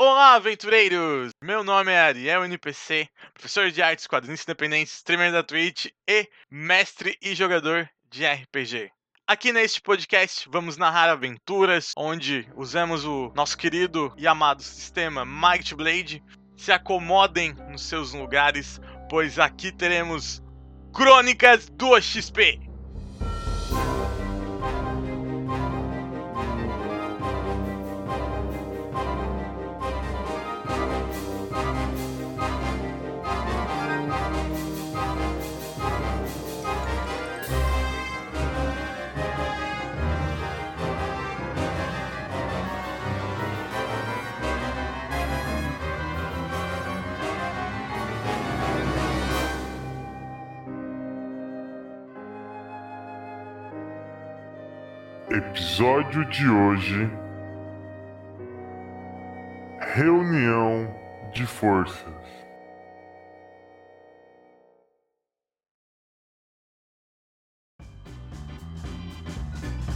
Olá, aventureiros! Meu nome é Ariel NPC, professor de artes quadrinhos independentes, streamer da Twitch e mestre e jogador de RPG. Aqui neste podcast vamos narrar aventuras onde usamos o nosso querido e amado sistema Might Blade. Se acomodem nos seus lugares, pois aqui teremos Crônicas do XP. Episódio de hoje: Reunião de Forças.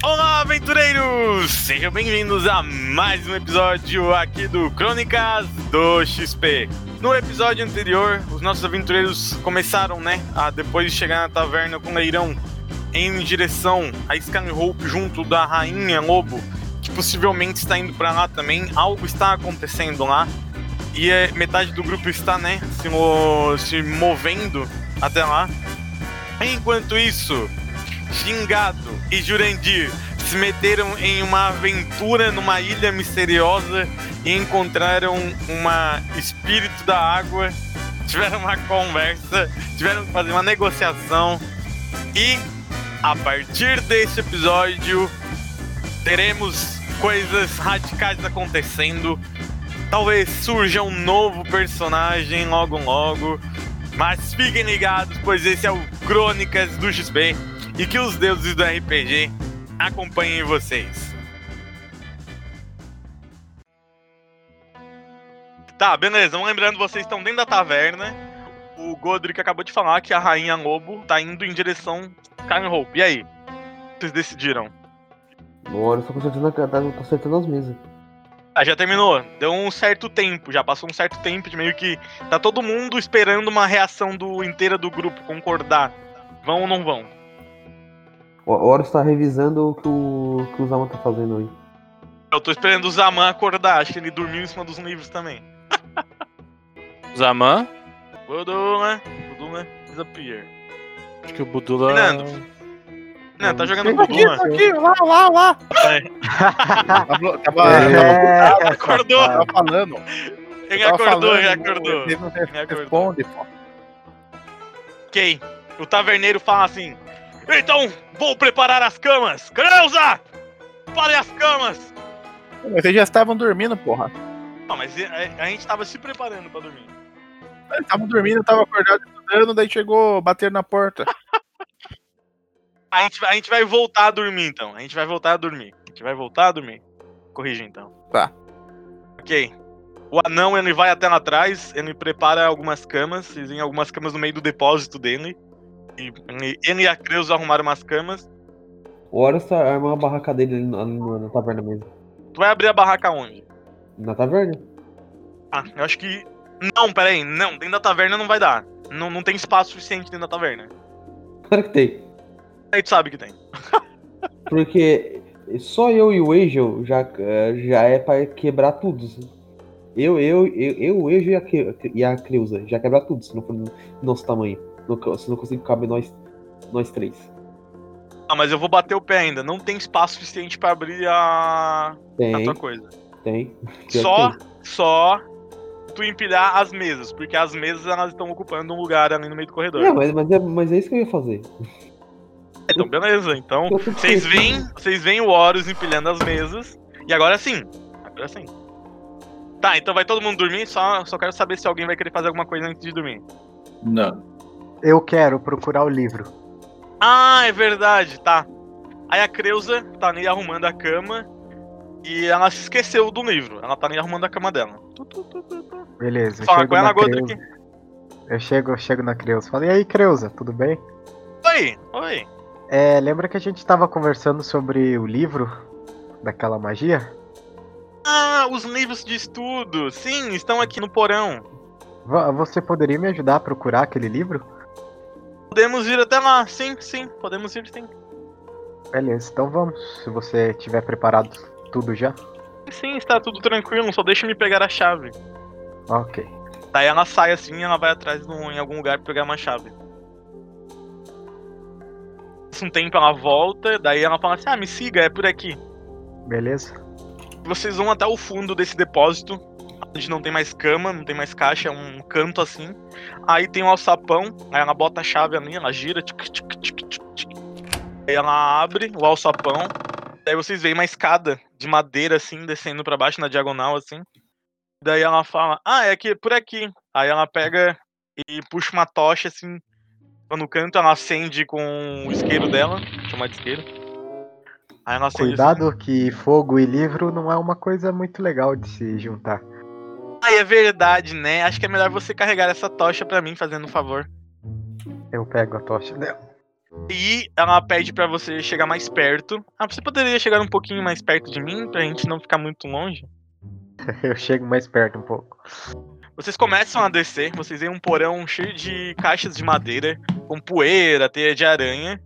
Olá, aventureiros! Sejam bem-vindos a mais um episódio aqui do Crônicas do XP. No episódio anterior, os nossos aventureiros começaram, né, a depois de chegar na taverna com o Leirão em direção a Skyhope junto da Rainha Lobo, que possivelmente está indo para lá também. Algo está acontecendo lá. E é, metade do grupo está, né, se, se movendo até lá. Enquanto isso, Xingado e Jurandir se meteram em uma aventura numa ilha misteriosa e encontraram uma espírito da água. Tiveram uma conversa, tiveram que fazer uma negociação e a partir desse episódio, teremos coisas radicais acontecendo. Talvez surja um novo personagem logo logo. Mas fiquem ligados, pois esse é o Crônicas do XP e que os deuses do RPG acompanhem vocês. Tá, beleza. Lembrando, vocês estão dentro da taverna. O Godric acabou de falar que a Rainha Lobo tá indo em direção Karen Hope. E aí? Vocês decidiram? Agora eu tô consertando, a- tá consertando as mesas. Ah, já terminou. Deu um certo tempo, já passou um certo tempo de meio que tá todo mundo esperando uma reação do inteira do grupo concordar. Vão ou não vão? O Horus tá revisando o que o, que o Zama tá fazendo aí. Eu tô esperando o Zaman acordar, acho que ele dormiu em cima dos livros também. Zaman? Budula, Budula disappear. Acho que o Budula. Fernando. Não, tá jogando Aqui, Budula. aqui, lá, lá, lá. É. Tava, tava, É. Acordou, tava falando. ele Tava acordou, falando, ele acordou. Ele não responde, pô. Ok. O taverneiro fala assim: Então, vou preparar as camas! Creuza! Prepare as camas! Vocês já estavam dormindo, porra. Não, mas a, a gente tava se preparando pra dormir. Eles estavam dormindo, eu tava acordado estudando, daí chegou bater na porta. A gente, a gente vai voltar a dormir então. A gente vai voltar a dormir. A gente vai voltar a dormir. Corrija então. Tá. Ok. O anão ele vai até lá atrás, ele prepara algumas camas, existem algumas camas no meio do depósito dele. E ele, ele e a Creuza arrumaram umas camas. O Horus tá armando a barraca dele ali na- na taverna mesmo. Tu vai abrir a barraca onde? Na taverna? Ah, eu acho que. Não, pera aí. Não, dentro da taverna não vai dar. Não, não tem espaço suficiente dentro da taverna. Claro que tem. Aí tu sabe que tem. Porque só eu e o Angel já, eh, já é pra quebrar tudo. Eu, eu, eu, eu o Angel e a, e a Creuza já quebrar tudo, se não for no nosso tamanho. Se não conseguir caber nós, nós três. Ah, mas eu vou bater o pé ainda. Não tem espaço suficiente pra abrir a, a Tem, tua coisa. tem. Só, tem. só tu empilhar as mesas, porque as mesas elas estão ocupando um lugar ali no meio do corredor. Não, mas, mas, é, mas é isso que eu ia fazer. Então, beleza. Então, vocês veem, vocês veem o Horus empilhando as mesas. E agora sim. Agora sim. Tá, então vai todo mundo dormir, só, só quero saber se alguém vai querer fazer alguma coisa antes de dormir. Não. Eu quero procurar o livro. Ah, é verdade, tá. Aí a Creuza tá ali arrumando a cama e ela se esqueceu do livro. Ela tá ali arrumando a cama dela. Beleza. Fala com ela, Godric. Creuza. Eu chego, eu chego na Creuza. Falo, e aí, Creuza, tudo bem? Oi, oi. É, lembra que a gente tava conversando sobre o livro daquela magia? Ah, os livros de estudo. Sim, estão aqui no porão. Você poderia me ajudar a procurar aquele livro? Podemos ir até lá. Sim, sim, podemos ir sim. Beleza, então vamos. Se você tiver preparado tudo já. Sim, está tudo tranquilo, só deixa me pegar a chave. Ok. Daí ela sai assim e ela vai atrás num- em algum lugar pra pegar uma chave. Um tempo ela volta, daí ela fala assim: Ah, me siga, é por aqui. Beleza? Vocês vão até o fundo desse depósito, onde não tem mais cama, não tem mais caixa, é um canto assim. Aí tem um alçapão, aí ela bota a chave ali, ela gira, tic, tic, tic, tic, tic. Aí ela abre o alçapão, daí vocês veem uma escada de madeira assim, descendo pra baixo na diagonal assim. Daí ela fala: Ah, é aqui, por aqui. Aí ela pega e puxa uma tocha assim. No canto, ela acende com o isqueiro dela, chamar de isqueiro. Aí ela acende assim. Cuidado que fogo e livro não é uma coisa muito legal de se juntar. Ai, é verdade, né? Acho que é melhor você carregar essa tocha pra mim, fazendo um favor. Eu pego a tocha dela. E ela pede pra você chegar mais perto. Ah, você poderia chegar um pouquinho mais perto de mim, pra gente não ficar muito longe? Eu chego mais perto um pouco. Vocês começam a descer, vocês veem um porão cheio de caixas de madeira, com poeira, teia de aranha.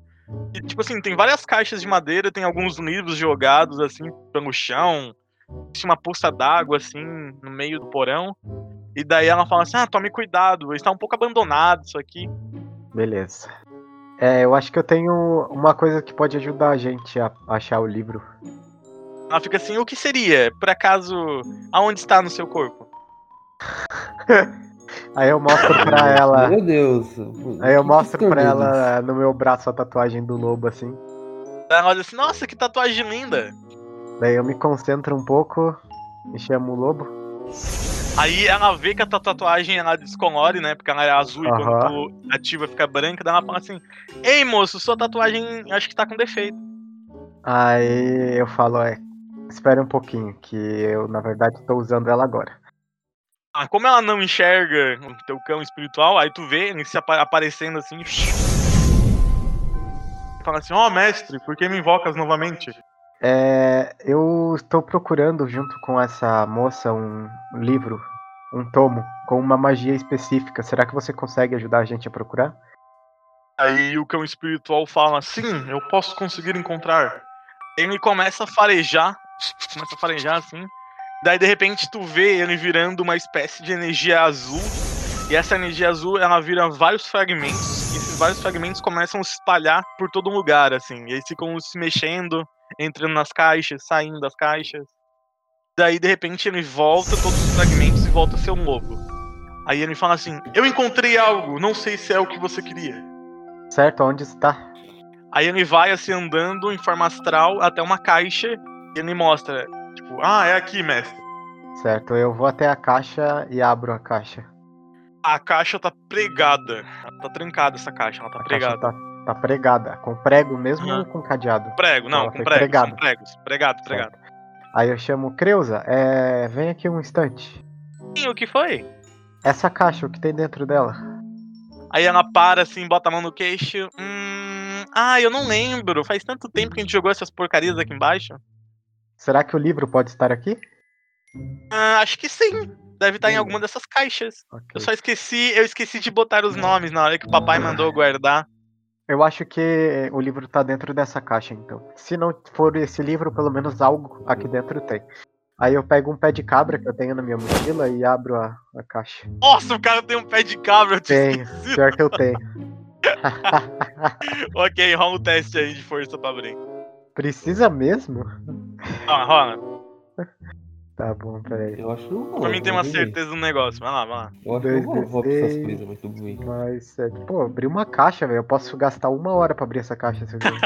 E, tipo assim, tem várias caixas de madeira, tem alguns livros jogados, assim, pelo chão. Existe uma poça d'água, assim, no meio do porão. E daí ela fala assim, ah, tome cuidado, está um pouco abandonado isso aqui. Beleza. É, eu acho que eu tenho uma coisa que pode ajudar a gente a achar o livro. Ela fica assim, o que seria? Por acaso, aonde está no seu corpo? Aí eu mostro pra ela. Meu Deus. Aí eu Que mostro pra escondidos? ela no meu braço a tatuagem do lobo, assim. Ela olha assim, nossa, que tatuagem linda. Daí eu me concentro um pouco e chamo o lobo. Aí ela vê que a tua tatuagem ela descolore, né? Porque ela é azul e Aham. quando tu ativa fica branca. Daí ela fala assim: Ei moço, sua tatuagem acho que tá com defeito. Aí eu falo, é, espere um pouquinho, que eu na verdade tô usando ela agora. Ah, como ela não enxerga o teu cão espiritual, aí tu vê ele se apa- aparecendo assim. Fala assim: Ó mestre, por que me invocas novamente? É, eu estou procurando junto com essa moça um livro, um tomo, com uma magia específica. Será que você consegue ajudar a gente a procurar? Aí o cão espiritual fala: Sim, eu posso conseguir encontrar. Ele começa a farejar, começa a farejar assim. Daí de repente tu vê ele virando uma espécie de energia azul. E essa energia azul ela vira vários fragmentos. E esses vários fragmentos começam a se espalhar por todo lugar, assim. E eles ficam se mexendo, entrando nas caixas, saindo das caixas. Daí de repente ele volta todos os fragmentos e volta a ser um lobo. Aí ele fala assim: Eu encontrei algo, não sei se é o que você queria. Certo, onde está? Aí ele vai assim andando em forma astral até uma caixa e ele mostra, tipo, ah, é aqui, mestre. Certo, eu vou até a caixa e abro a caixa. A caixa tá pregada. Ela tá trancada essa caixa, ela tá A caixa pregada. tá, tá pregada, com prego mesmo Aham. ou com cadeado? Prego, não, Ela com prego, pregada. são pregos. Pregado, pregado. Aí eu chamo Creuza, é, vem aqui um instante. Sim, o que foi? Essa caixa, o que tem dentro dela? Aí ela para assim, bota a mão no queixo. Hum. Ah, eu não lembro. Faz tanto tempo que a gente jogou essas porcarias aqui embaixo. Será que o livro pode estar aqui? Ah, acho que sim. Deve estar em Hum. alguma dessas caixas. Ok. Eu só esqueci, eu esqueci de botar os nomes na hora que o papai mandou guardar. Eu acho que o livro tá dentro dessa caixa, então. Se não for esse livro, pelo menos algo aqui dentro tem. Aí eu pego um pé de cabra que eu tenho na minha mochila e abro a, a caixa. Nossa, o cara tem um pé de cabra, eu tinha Tenho, esquecido. pior que eu tenho. Ok, rola um teste aí de força pra abrir. Precisa mesmo? Rola, rola. Tá bom, peraí. Eu acho que não. Pra mim tem uma certeza no negócio. Vai lá, vai lá. Eu acho que eu Dois, vou, vou pra essas coisas, mas tudo bem. Mas, é, pô, abrir uma caixa, velho. Eu posso gastar uma hora pra abrir essa caixa, se eu quiser.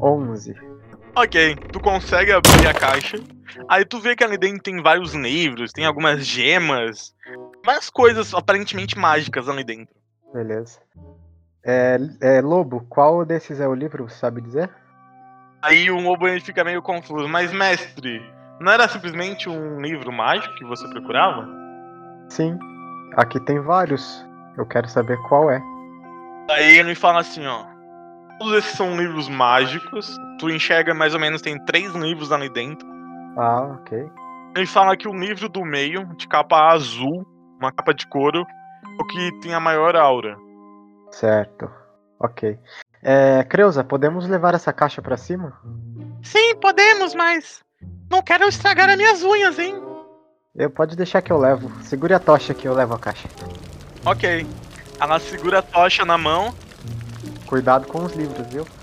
11. Ok, tu consegue abrir a caixa. Aí tu vê que ali dentro tem vários livros, tem algumas gemas, várias coisas aparentemente mágicas ali dentro. Beleza. É, é, Lobo, qual desses é o livro, sabe dizer? Aí o lobo ele fica meio confuso. Mas, mestre, não era simplesmente um livro mágico que você procurava? Sim. Aqui tem vários. Eu quero saber qual é. Aí ele fala assim, ó. Todos esses são livros mágicos. Tu enxerga mais ou menos, tem três livros ali dentro. Ah, ok. Ele fala que o livro do meio, de capa azul, uma capa de couro, é o que tem a maior aura. Certo. Ok. É, Creuza, podemos levar essa caixa pra cima? Sim, podemos, mas não quero estragar as minhas unhas, hein? Eu pode deixar que eu levo. Segure a tocha que eu levo a caixa. Ok. Ela segura a tocha na mão. Cuidado com os livros, viu?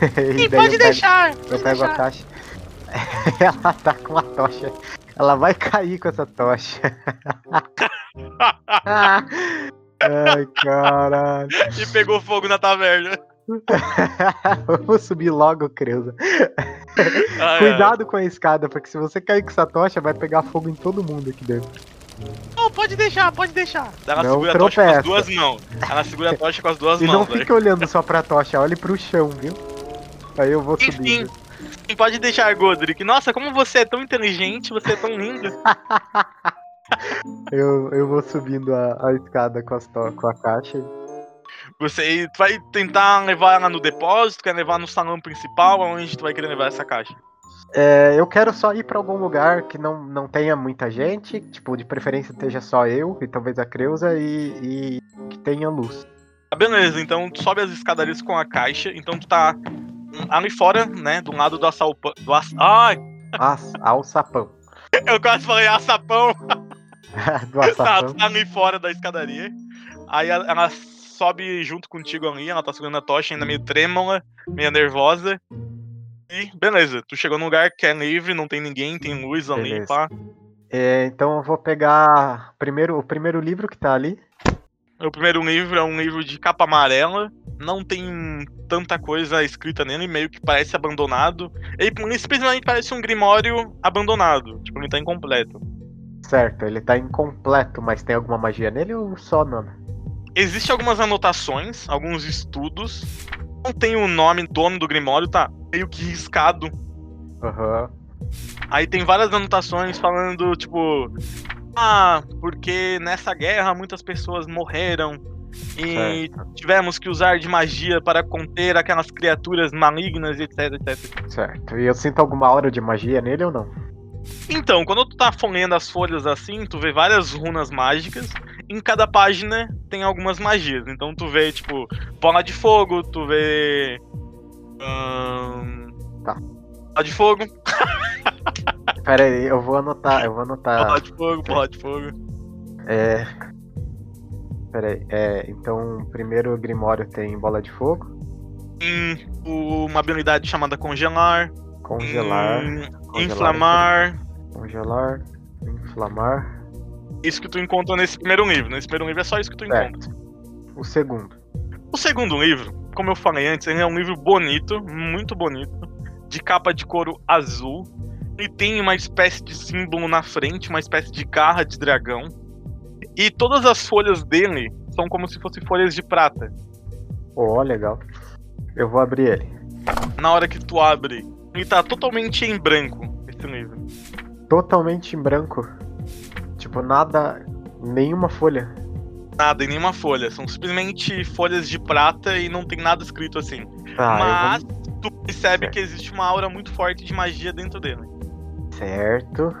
E Sim, pode eu pego- deixar. Eu pode pego a deixar. caixa. Ela tá com a tocha. Ela vai cair com essa tocha. Ai, caralho. e pegou fogo na taverna. Vamos subir logo, Creuza. Ai, ai. Cuidado com a escada, porque se você cair com essa tocha, vai pegar fogo em todo mundo aqui dentro. Não, pode deixar, pode deixar. Ela Não segura a tocha com as tropeça. duas mãos. Ela segura a tocha com as duas E não mãos, velho. fique olhando só pra tocha, olhe pro chão, viu? Aí eu vou Enfim. subindo. Sim, Pode deixar, Godric. Nossa, como você é tão inteligente, você é tão lindo. Eu, eu vou subindo a, a escada com, as to- com a caixa. Você vai tentar levar ela no depósito, quer levar no salão principal, aonde tu vai querer levar essa caixa? É, eu quero só ir pra algum lugar que não, não tenha muita gente, tipo, de preferência esteja só eu e talvez a Creuza e, e que tenha luz. Ah, beleza, então tu sobe as escadarias com a caixa, então tu tá ali fora, né, do lado do assalpão. Do ass... Ai, As, alçapão. eu quase falei açapão. do Tá, alçapão. tu tá ali fora da escadaria. Aí ela sobe junto contigo ali, ela tá segurando a tocha, ainda meio trêmula, meio nervosa. E beleza, tu chegou num lugar que é livre, não tem ninguém, tem luz ali, Beleza. pá. É, então eu vou pegar primeiro, o primeiro livro que tá ali. O primeiro livro é um livro de capa amarela, não tem tanta coisa escrita nele, meio que parece abandonado. Ele simplesmente parece um grimório abandonado, tipo, ele tá incompleto. Certo, ele tá incompleto, mas tem alguma magia nele ou só não? Existem algumas anotações, alguns estudos. Não tem o nome dono do grimório, tá meio que riscado. Aham. Aí tem várias anotações falando, tipo, ah, porque nessa guerra muitas pessoas morreram e tivemos que usar de magia para conter aquelas criaturas malignas, etc, etc. Certo. E eu sinto alguma aura de magia nele ou não? Então, quando tu tá folhando as folhas assim, tu vê várias runas mágicas. Em cada página tem algumas magias. Então tu vê, tipo, bola de fogo, tu vê. Tá. Bola de fogo, Pera aí, eu vou anotar, eu vou anotar. bola de fogo, bola de fogo. É. Pera aí, é. Então, primeiro o Grimório tem bola de fogo, uma habilidade chamada congelar. congelar, Hum, congelar inflamar. congelar, inflamar. Isso que tu encontra nesse primeiro livro. Nesse primeiro livro é só isso que tu encontra. Certo. O segundo. O segundo livro, como eu falei antes, ele é um livro bonito, muito bonito, de capa de couro azul. Ele tem uma espécie de símbolo na frente, uma espécie de garra de dragão. E todas as folhas dele são como se fossem folhas de prata. Ó, legal. Eu vou abrir ele. Na hora que tu abre, ele tá totalmente em branco, esse livro. Totalmente em branco. Tipo, nada. Nenhuma folha. Nada, em nenhuma folha. São simplesmente folhas de prata e não tem nada escrito assim. Tá, Mas vou. tu percebe Certo. que existe uma aura muito forte de magia dentro dele. Certo.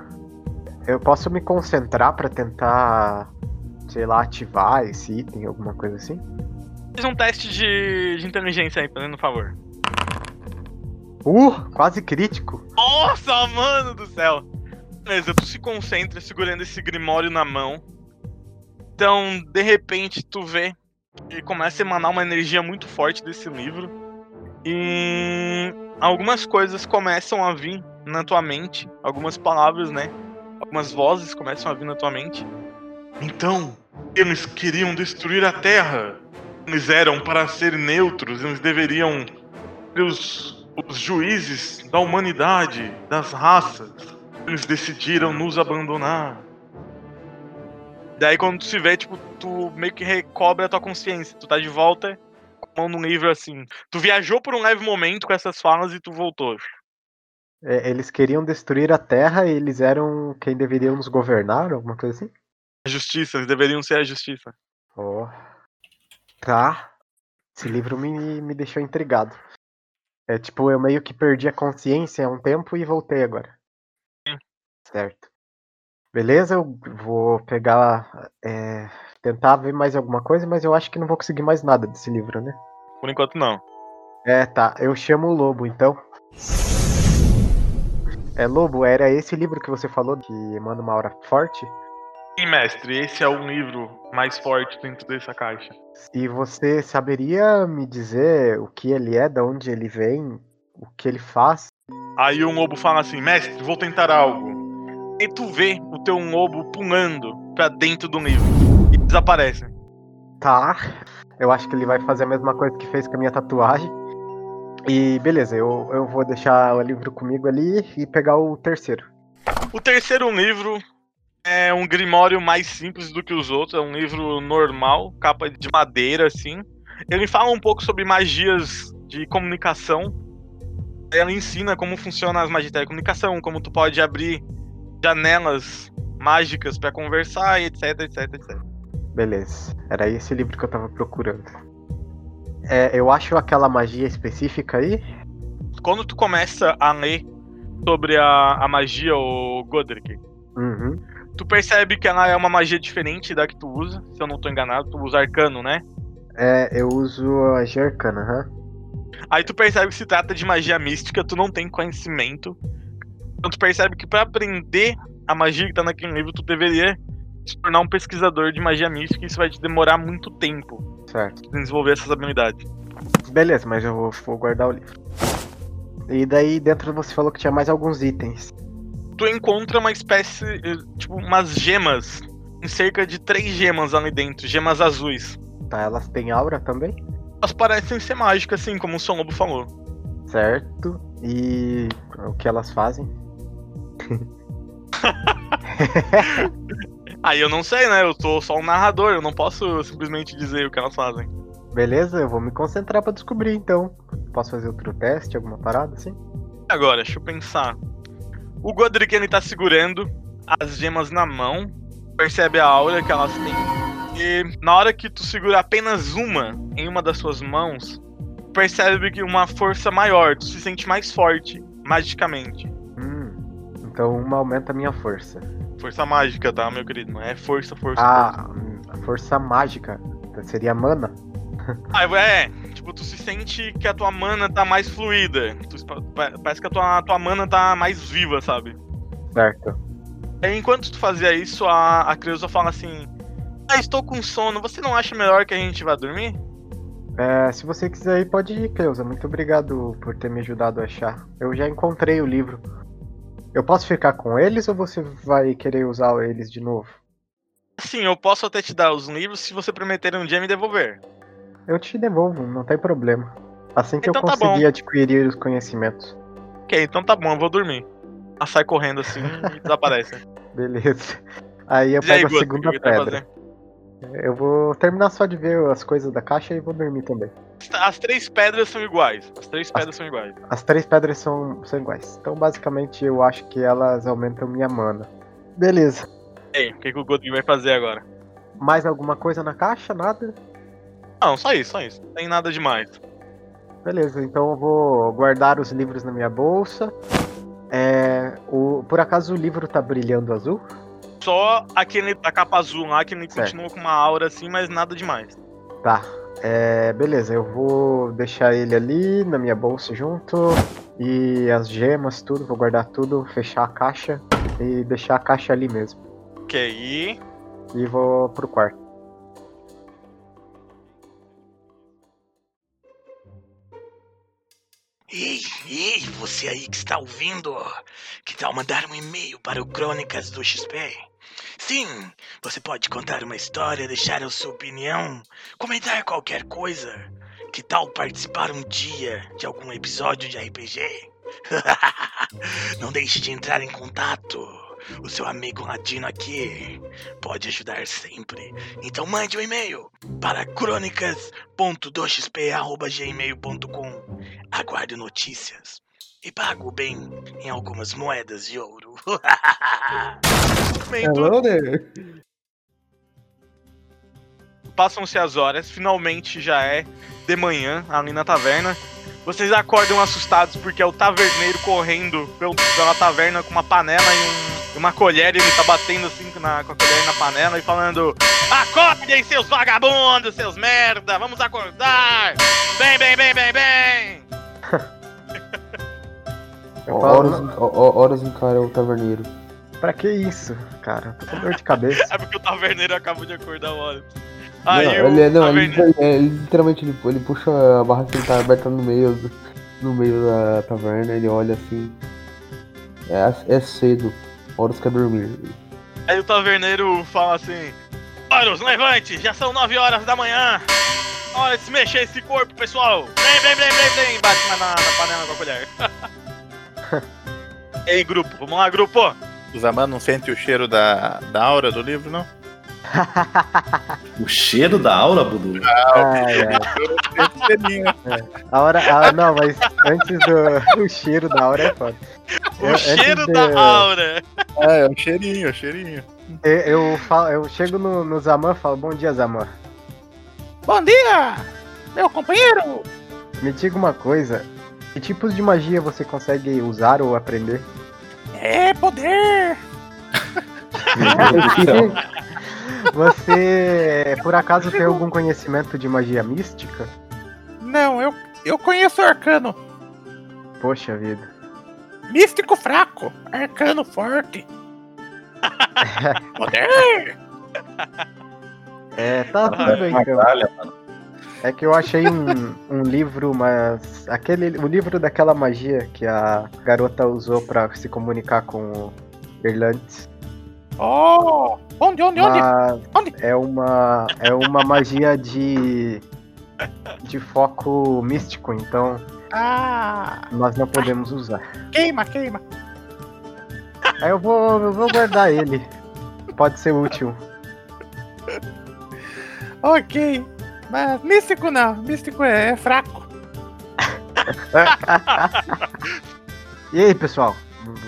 Eu posso me concentrar pra tentar. Sei lá, ativar esse item, alguma coisa assim? Faz um teste de, de inteligência aí, fazendo um favor. Uh, quase crítico. Nossa, mano do céu! Beleza, tu se concentra segurando esse grimório na mão. Então, de repente, tu vê que começa a emanar uma energia muito forte desse livro. E algumas coisas começam a vir na tua mente. Algumas palavras, né? Algumas vozes começam a vir na tua mente. Então, eles queriam destruir a Terra. Eles eram para ser neutros, eles deveriam ser os, os juízes da humanidade, das raças. Eles decidiram nos abandonar. Daí quando tu se vê, tipo, tu meio que recobra a tua consciência. Tu tá de volta com a mão num livro assim. Tu viajou por um leve momento com essas falas e tu voltou. É, eles queriam destruir a Terra e eles eram quem deveriam nos governar, alguma coisa assim? A justiça, eles deveriam ser a justiça. Ó. Tá. Esse livro me, me deixou intrigado. É tipo, eu meio que perdi a consciência há um tempo e voltei agora. Certo. Beleza, eu vou pegar. é, tentar ver mais alguma coisa, mas eu acho que não vou conseguir mais nada desse livro, né? Por enquanto não. É, tá. Eu chamo o Lobo, então. É, Lobo, era esse livro que você falou que emana uma aura forte? Sim, mestre, esse é o livro mais forte dentro dessa caixa. E você saberia me dizer o que ele é, de onde ele vem, o que ele faz? Aí um lobo fala assim, mestre, vou tentar algo. E tu vê o teu lobo pulando pra dentro do livro e desaparece. Tá. Eu acho que ele vai fazer a mesma coisa que fez com a minha tatuagem. E beleza, eu, eu vou deixar o livro comigo ali e pegar o terceiro. O terceiro livro é um grimório mais simples do que os outros, é um livro normal, capa de madeira, assim. Ele fala um pouco sobre magias de comunicação. Ela ensina como funcionam as magias de comunicação, como tu pode abrir janelas mágicas pra conversar, e etc, etc, etc. Beleza. Era esse livro que eu tava procurando. É, eu acho aquela magia específica aí. Quando tu começa a ler sobre a, a magia, o Godric, Uhum. tu percebe que ela é uma magia diferente da que tu usa, se eu não tô enganado, tu usa arcano, né? É, eu uso a Jerkana, aham. Aí tu percebe que se trata de magia mística, tu não tem conhecimento. Então tu percebe que pra aprender a magia que tá naquele livro, tu deveria se tornar um pesquisador de magia mística e isso vai te demorar muito tempo Certo. pra desenvolver essas habilidades. Beleza, mas eu vou, vou guardar o livro. E daí dentro você falou que tinha mais alguns itens. Tu encontra uma espécie, eh, tipo, umas gemas. Em cerca de três gemas ali dentro, gemas azuis. Tá, elas têm aura também? Elas parecem ser mágicas, assim, como o São Lobo falou. Certo. E o que elas fazem? Aí eu não sei, né? Eu tô só um narrador, eu não posso simplesmente dizer o que elas fazem. Beleza, eu vou me concentrar pra descobrir então. Posso fazer outro teste, alguma parada assim? Agora, deixa eu pensar. O Godric ele tá segurando as gemas na mão, percebe a aura que elas têm. E na hora que tu segura apenas uma em uma das suas mãos, percebe que uma força maior, tu se sente mais forte, magicamente. Hum. Então uma aumenta a minha força. Força mágica, tá, meu querido? Não é força, força. força. Ah, hum, a força mágica. Seria mana? Ah, é, tipo, tu se sente que a tua mana tá mais fluida. Tu- pa- parece que a tua, a tua mana tá mais viva, sabe? Certo. Enquanto tu fazia isso, a, a Creusa fala assim: Ah, estou com sono, você não acha melhor que a gente vá dormir? É, se você quiser ir, pode ir, Cleusa. Muito obrigado por ter me ajudado a achar. Eu já encontrei o livro. Eu posso ficar com eles ou você vai querer usar eles de novo? Sim, eu posso até te dar os livros se você prometer um dia me devolver. Eu te devolvo, não tem problema. Assim que Então eu tá conseguir adquirir os conhecimentos. Ok, então tá bom, eu vou dormir. Ela sai correndo assim e desaparece. Beleza. Aí eu E aí, pego a Guto, segunda vai pedra. Eu vou terminar só de ver as coisas da caixa e vou dormir também. As três pedras são iguais. As três pedras são iguais. As três pedras são, são iguais. Então, basicamente, eu acho que elas aumentam minha mana. Beleza. E aí, o que, que o Godwin vai fazer agora? Mais alguma coisa na caixa? Nada? Não, só isso, só isso. Não tem nada demais. Beleza, então eu vou guardar os livros na minha bolsa. É, o, por acaso o livro tá brilhando azul? Só aquele da capa azul lá, que ele Certo. continua com uma aura assim, mas nada demais. Tá. É, beleza, eu vou deixar ele ali na minha bolsa junto. E as gemas, tudo, vou guardar tudo, fechar a caixa e deixar a caixa ali mesmo. Ok. E vou pro quarto. Ei, ei, você aí que está ouvindo, que tal mandar um e-mail para o Crônicas do XP? Sim, você pode contar uma história, deixar a sua opinião, comentar qualquer coisa. Que tal participar um dia de algum episódio de RPG? Não deixe de entrar em contato. O seu amigo latino aqui pode ajudar sempre. Então mande um e-mail para crônicas.doxp.gmail.com Aguarde notícias e pago bem em algumas moedas de ouro. Hello there. passam-se as horas, finalmente já é de manhã ali na taverna. Vocês acordam assustados porque é o taverneiro correndo pela taverna com uma panela e um- uma colher e ele tá batendo assim na, com a colher na panela e falando: Acordem, seus vagabundos, seus merda, vamos acordar! Bem, bem, bem, bem, bem! Eu falo, Horas, ho- ho- horas encara o taverneiro. pra que isso, cara? Tô com dor de cabeça. É porque o taverneiro acabou de acordar o Wallace. Não, Aí o ele, não, ele, taverneiro. é, ele literalmente ele, ele puxa a barra que ele tá aberta no meio, do- no meio da taverna, ele olha assim. É, é cedo, horas quer dormir. Aí o taverneiro fala assim: Horus, levante, já são 9 horas da manhã. Hora de se mexer esse corpo, pessoal. Vem, vem, vem, vem, vem. Bate na, na panela com a colher. Ei, grupo, vamos lá, grupo. O Zaman não sente o cheiro da, da aura do livro, não? O cheiro da aura, Budu? Ai, ai. Sente o cheirinho. A hora. ah, não, mas antes do. O cheiro da hora é foda. O Eu- cheiro de- da aura. É, é o cheirinho, é o cheirinho. Eu, eu, falo, eu chego no, no Zaman e falo, bom dia, Zaman. Bom dia, meu companheiro! Me diga uma coisa. Que tipos de magia você consegue usar ou aprender? É poder! Você, por acaso, tem algum conhecimento de magia mística? Não, eu, eu conheço o arcano. Poxa vida. Místico fraco, arcano forte. poder! É, tá tudo bem, então. Batalha, mano. É que eu achei um, um livro, mas. aquele O livro daquela magia que a garota usou pra se comunicar com o Irlandes. Oh! Onde, onde, onde? Mas Onde? é uma. É uma magia de. de foco místico, então Ah! nós não podemos usar. Queima, queima. Aí eu vou, eu vou guardar ele. Pode ser útil. Ok. Mas místico não, místico é, é fraco. E aí, pessoal?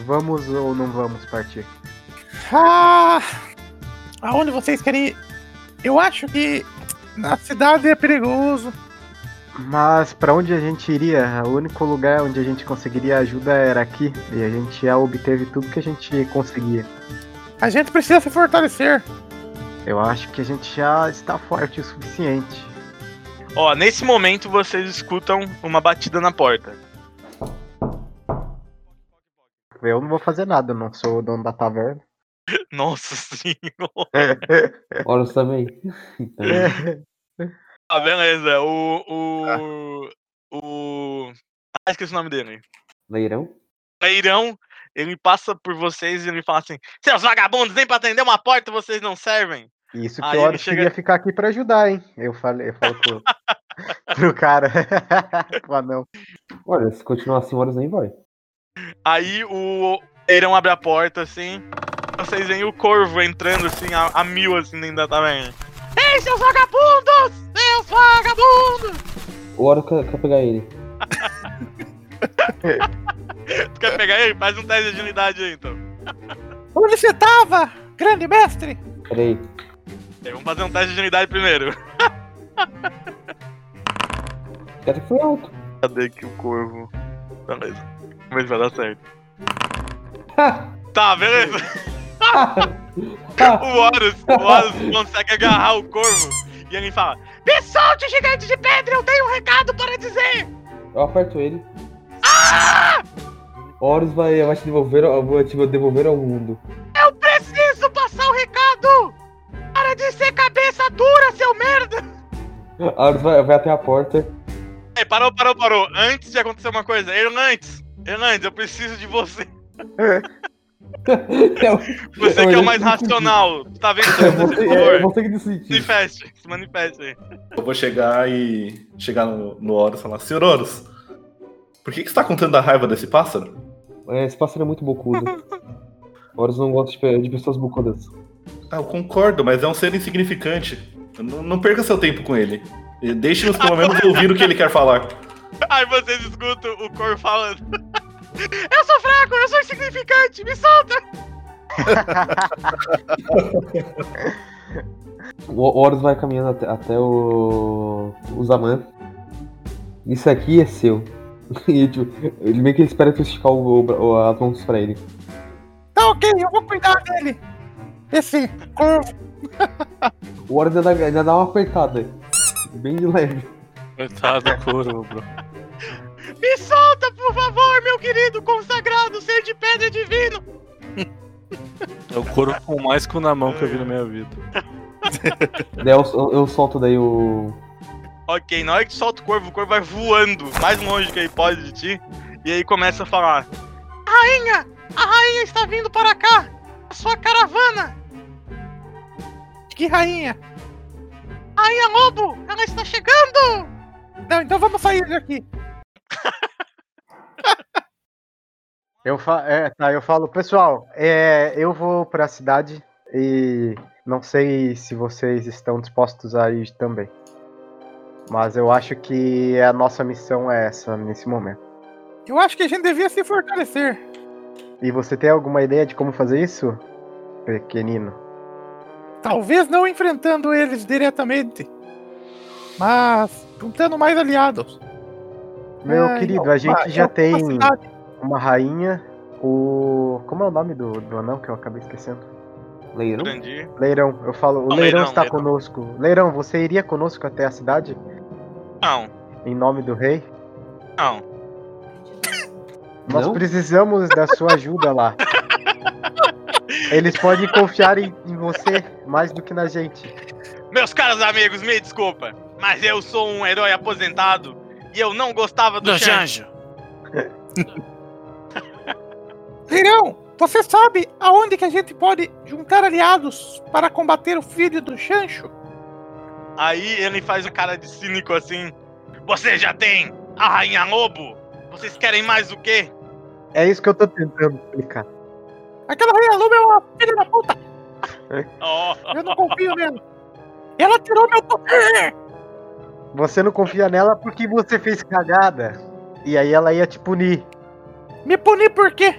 Vamos ou não vamos partir? Ah! Aonde vocês querem ir? Eu acho que na cidade é perigoso. Mas pra onde a gente iria? O único lugar onde a gente conseguiria ajuda era aqui. E a gente já obteve tudo que a gente conseguia. A gente precisa se fortalecer. Eu acho que a gente já está forte o suficiente. Ó, nesse momento vocês escutam uma batida na porta. Eu não vou fazer nada, eu não sou o dono da taverna. Nossa senhora. Horas também. Ah, beleza. O. O. O. Ah, esqueci o nome dele. Leirão? Leirão, ele passa por vocês e ele fala assim: Seus vagabundos, nem pra atender uma porta vocês não servem. Isso que Aí o Horus chega- queria ficar aqui pra ajudar, hein? Eu falei, eu falo pro, pro cara. pro anão. Olha, se continuar assim, horas nem vai. Aí o Leirão abre a porta assim. Vocês veem o corvo entrando assim, a, a mil assim dentro da taverna. Ei, seus vagabundos! Seus vagabundos! O Horas quer, quer pegar ele. Tu quer pegar ele? Faz um teste de agilidade aí então. Onde você tava, grande mestre? Peraí. Vamos fazer um teste de agilidade primeiro. Que foi alto. Cadê aqui o corvo? Beleza. Vamos ver se vai dar certo. Tá, beleza. O Horus, o Horus consegue agarrar o corvo e ele fala: Me solte, gigante de pedra, eu tenho um recado para dizer! Eu aperto ele. Horus vai, vai te devolver, vai te devolver ao mundo. Eu preciso passar o recado! De ser cabeça dura, seu merda! Horus vai, vai até a porta. Ei, parou, parou, parou. Antes de acontecer uma coisa, Erlantes, Erlantes, eu preciso de você. Você que é o mais racional. Tá vendo? É você, é você que se decide. manifeste, se manifeste aí. Eu vou chegar e. chegar no, no Horus e falar: Senhor Horus, por que, que você tá contando a raiva desse pássaro? É, esse pássaro é muito bocudo. Horus não gosta de, de pessoas bocudas. Ah, eu concordo, mas é um ser insignificante. Não, não perca seu tempo com ele. Deixe-nos pelo menos ouvir o que ele quer falar. Aí vocês escutam o corvo falando. Eu sou fraco, eu sou insignificante, me solta! O Horus vai caminhando até, até o. o Zaman. Isso aqui é seu. E, tipo, ele meio que espera tu esticar o, o, as mãos pra ele. Tá ok, eu vou cuidar dele. Esse corvo. O Horus ainda, dá- ainda dá uma apertada. Bem de leve. Coitado do Kuro, bro. Me solta, por favor, meu querido consagrado ser de pedra divino! É o Kuro com mais cu na mão que eu vi na minha vida. Daí eu, eu, eu solto daí o. Ok, na hora que solta o corvo, o corvo vai voando mais longe que ele pode de ti. E aí começa a falar: Rainha! A rainha está vindo para cá! A sua caravana! Que rainha. Rainha Lobo! Ela está chegando! Não, então vamos sair daqui. Eu, fa é, tá, eu falo, pessoal, é, eu vou pra cidade e não sei se vocês estão dispostos a ir também. Mas eu acho que a nossa missão é essa nesse momento. Eu acho que a gente devia se fortalecer. E você tem alguma ideia de como fazer isso, pequenino? Talvez não enfrentando eles diretamente. Mas juntando mais aliados. Meu Ah, querido, então, a gente já pra tem uma rainha, o. Como é o nome do, do anão que eu acabei esquecendo? Leirão? Leirão, eu falo, o Não, Leirão, está Leirão. conosco. Leirão, você iria conosco até a cidade? Não, Em nome do rei? não. Nós Não? precisamos da sua ajuda lá. Eles podem confiar em, em você mais do que na gente. Meus caros amigos, me desculpa, mas eu sou um herói aposentado e eu não gostava do Do Janjo. Você sabe aonde que a gente pode juntar aliados para combater o filho do Chancho? Aí ele faz uma cara de cínico assim. Você já tem a Rainha Lobo? Vocês querem mais o quê? É isso que eu tô tentando explicar. Aquela rainha lobo é uma filha da puta. Oh, Eu não confio nela. Ela tirou meu poder. Você não confia nela porque você fez cagada. E aí ela ia te punir. Me punir por quê?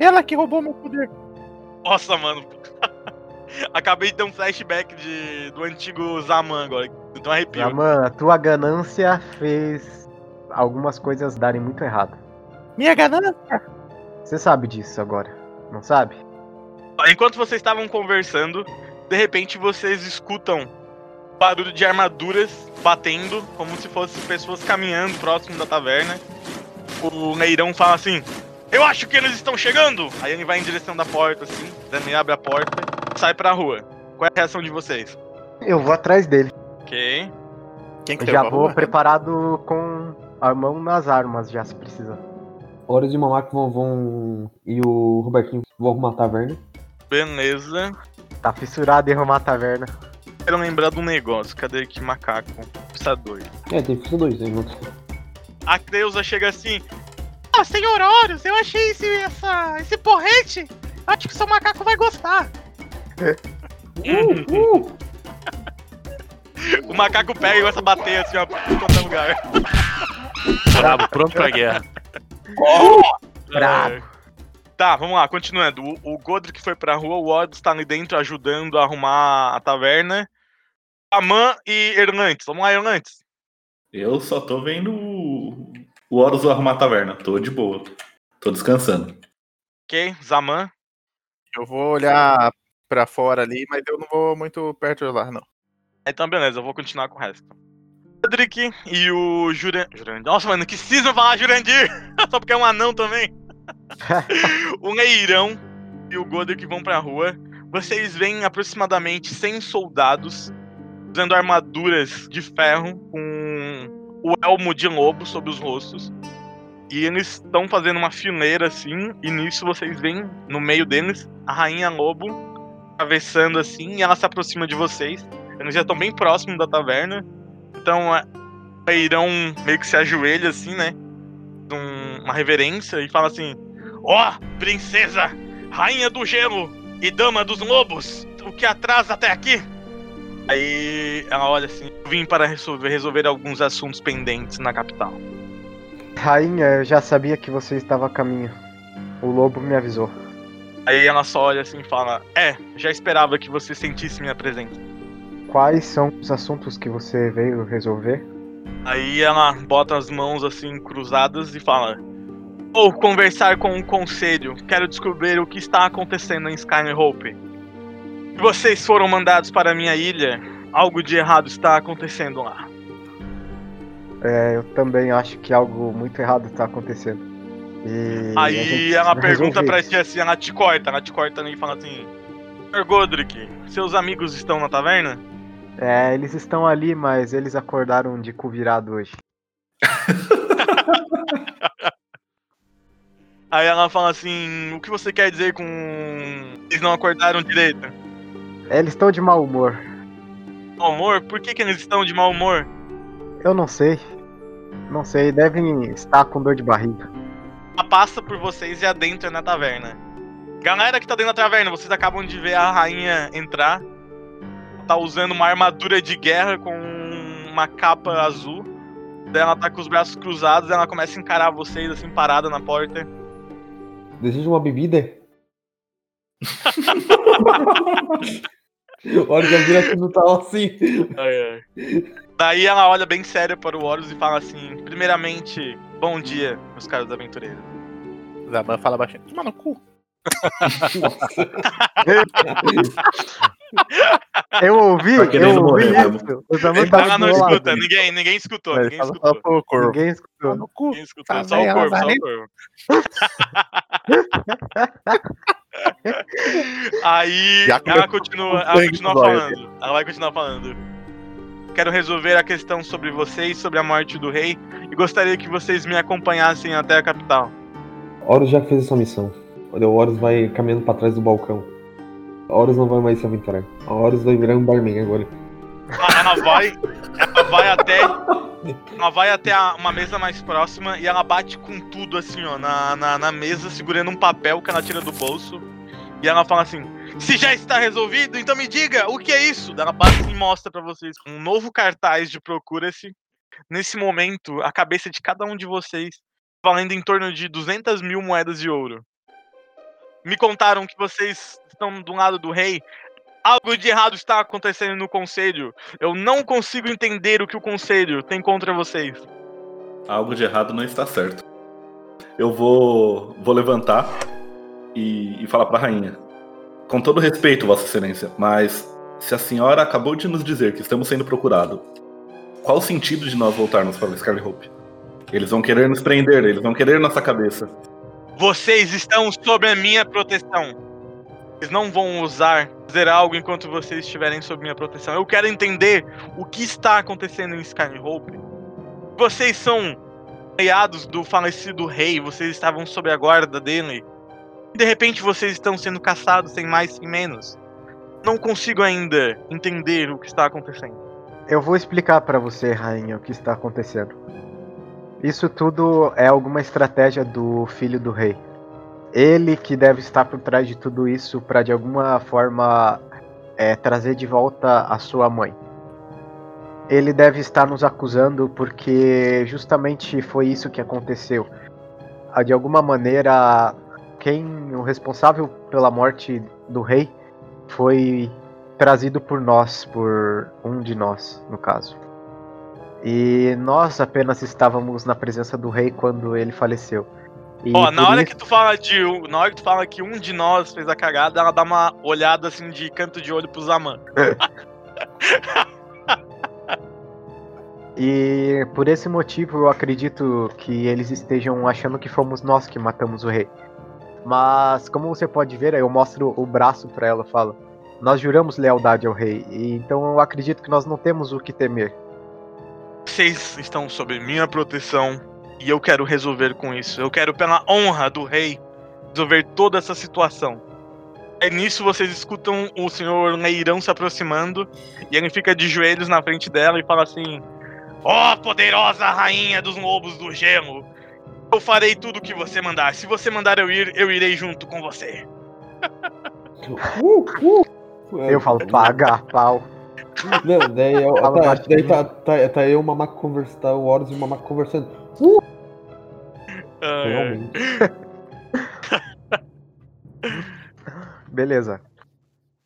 Ela que roubou meu poder. nossa, mano. Acabei de ter um flashback de, do antigo Zaman agora. Então arrepio. Raman, a tua ganância fez algumas coisas darem muito errado. Minha ganância. Você sabe disso agora, não sabe? Enquanto vocês estavam conversando, de repente vocês escutam barulho de armaduras batendo, como se fossem pessoas caminhando próximo da taverna. O Neirão fala assim: Eu acho que eles estão chegando! Aí ele vai em direção da porta, assim, Dani abre a porta, sai pra rua. Qual é a reação de vocês? Eu vou atrás dele. Ok. Quem que já vou preparado com a mão nas armas, já se precisar. Horus e Mamaco vão, vão. E o Robertinho vão arrumar a taverna. Beleza. Tá fissurado em arrumar a taverna. Quero lembrar de um negócio. Cadê aqui, macaco? Pensador. É, tem que ser dois, né? Não- A Creuza chega assim: Ah, senhor Horus, eu achei esse, essa, esse porrete. Acho que seu macaco vai gostar. O macaco pega e começa a bater assim, ó, em qualquer lugar. Brabo, pronto pra guerra. É. Tá, vamos lá, continuando. O, o Godric foi pra rua, o Odds tá ali dentro ajudando a arrumar a taverna. Aman e Erlantes. Vamos lá, Erlantes. Eu só tô vendo o o Horus arrumar a taverna. Tô de boa. Tô descansando. Ok, Zaman. Eu vou olhar pra fora ali, mas eu não vou muito perto de lá, não. Então, beleza, eu vou continuar com o resto. Godric e o Juran... Jurandir. Nossa, mano, que cisma falar Jurandir! Só porque é um anão também. o Neirão e o Godric vão pra rua. Vocês veem aproximadamente 100 soldados usando armaduras de ferro com o elmo de lobo sobre os rostos. E eles estão fazendo uma fileira assim, e nisso vocês veem no meio deles a rainha lobo atravessando assim, e ela se aproxima de vocês. Eles já estão bem próximos da taverna. Então é, o Eirão meio que se ajoelha assim, né? Um- uma reverência e fala assim: Ó, princesa, rainha do gelo e dama dos lobos, o que atrasa até aqui? Aí ela olha assim: Vim para resolver, resolver alguns assuntos pendentes na capital. Rainha, eu já sabia que você estava a caminho. O lobo me avisou. Aí ela só olha assim e fala: É, já esperava que você sentisse minha presença. Quais são os assuntos que você veio resolver? Aí ela bota as mãos assim cruzadas e fala: Vou conversar com o conselho. Quero descobrir o que está acontecendo em Skyhope. Se vocês foram mandados para a minha ilha, algo de errado está acontecendo lá. É, eu também acho que algo muito errado está acontecendo. E Aí ela pergunta pra ti assim, ela te corta, ela te corta e fala assim: Sr. Godric, seus amigos estão na taverna? É, eles estão ali, mas eles acordaram de cu virado hoje. Aí ela fala assim: O que você quer dizer com. Eles não acordaram direito? É, Eles estão de mau humor. Mau humor? Por que, que eles estão de mau humor? Eu não sei. Não sei, devem estar com dor de barriga. Ela passa por vocês e adentra na taverna. Galera que tá dentro da taverna, vocês acabam de ver a rainha entrar. Tá usando uma armadura de guerra com uma capa azul. Daí ela tá com os braços cruzados, ela começa a encarar vocês assim, parada na porta. Deseja uma bebida? Olha, já vira que não tá assim. Daí ela olha bem séria para o Horus e fala assim: Primeiramente, bom dia, meus caros aventureiros. Zaman fala baixinho. Toma no cu. Eu ouvi, eu ouvi isso. Tá Ela não lado. escuta, ninguém, ninguém escutou, ninguém escutou. só pro corvo. Ninguém escutou. Toma no cu. Ninguém escutou, Tá só o corvo, só o corvo. Aí ela continua, ela continua falando. Ela vai continuar falando. Quero resolver a questão sobre vocês, sobre a morte do rei, e gostaria que vocês me acompanhassem até a capital. Horus já fez essa missão. Olha, o Horus vai caminhando pra trás do balcão. A Horus não vai mais se aventurar. A Horus vai virar um barman agora. Ela, vai, ela vai até, ela vai até a- uma mesa mais próxima e ela bate com tudo assim, ó, na, na, na mesa, segurando um papel que ela tira do bolso. E ela fala assim: Se já está resolvido, então me diga, o que é isso? Ela bate e mostra pra vocês um novo cartaz de Procura-se. Nesse momento, a cabeça de cada um de vocês valendo em torno de 200 mil moedas de ouro. Me contaram que vocês estão do lado do rei. Algo de errado está acontecendo no conselho. Eu não consigo entender o que o conselho tem contra vocês. Algo de errado não está certo. Eu vou, vou levantar e, e falar pra rainha. Com todo respeito, Vossa Excelência, mas se a senhora acabou de nos dizer que estamos sendo procurados, qual o sentido de nós voltarmos para o Scarlet Hope? Eles vão querer nos prender, eles vão querer nossa cabeça. Vocês estão sob a minha proteção. Vocês não vão usar fazer algo enquanto vocês estiverem sob minha proteção. Eu quero entender o que está acontecendo em Skyhope. Vocês são aliados do falecido rei, vocês estavam sob a guarda dele. De repente vocês estão sendo caçados sem mais sem menos. Não consigo ainda entender o que está acontecendo. Eu vou explicar pra você, rainha, o que está acontecendo. Isso tudo é alguma estratégia do filho do rei. Ele que deve estar por trás de tudo isso pra de alguma forma é, trazer de volta a sua mãe. Ele deve estar nos acusando porque justamente foi isso que aconteceu. Ah, De alguma maneira, quem o responsável pela morte do rei foi trazido por nós, por um de nós, no caso. E nós apenas estávamos na presença do rei quando ele faleceu. Ó, na hora isso- que tu fala de um- na hora que tu fala que um de nós fez a cagada, ela dá uma olhada assim de canto de olho pro Zaman. E por esse motivo eu acredito que eles estejam achando que fomos nós que matamos o rei. Mas como você pode ver, eu mostro o braço pra ela e falo: Nós juramos lealdade ao rei, e então eu acredito que nós não temos o que temer. Vocês estão sob minha proteção e eu quero resolver com isso. Eu quero, pela honra do rei, resolver toda essa situação. É nisso vocês escutam o senhor Leirão se aproximando e ele fica de joelhos na frente dela e fala assim: Ó poderosa rainha dos lobos do gelo, eu farei tudo o que você mandar. Se você mandar eu ir, eu irei junto com você. Uh, uh. Eu falo: Paga, pau. Não, daí, eu- tá, daí tá, tá, tá eu o Mamaco conversando, tá o Horus e o Mamaco conversando. Ah, Realmente. Beleza.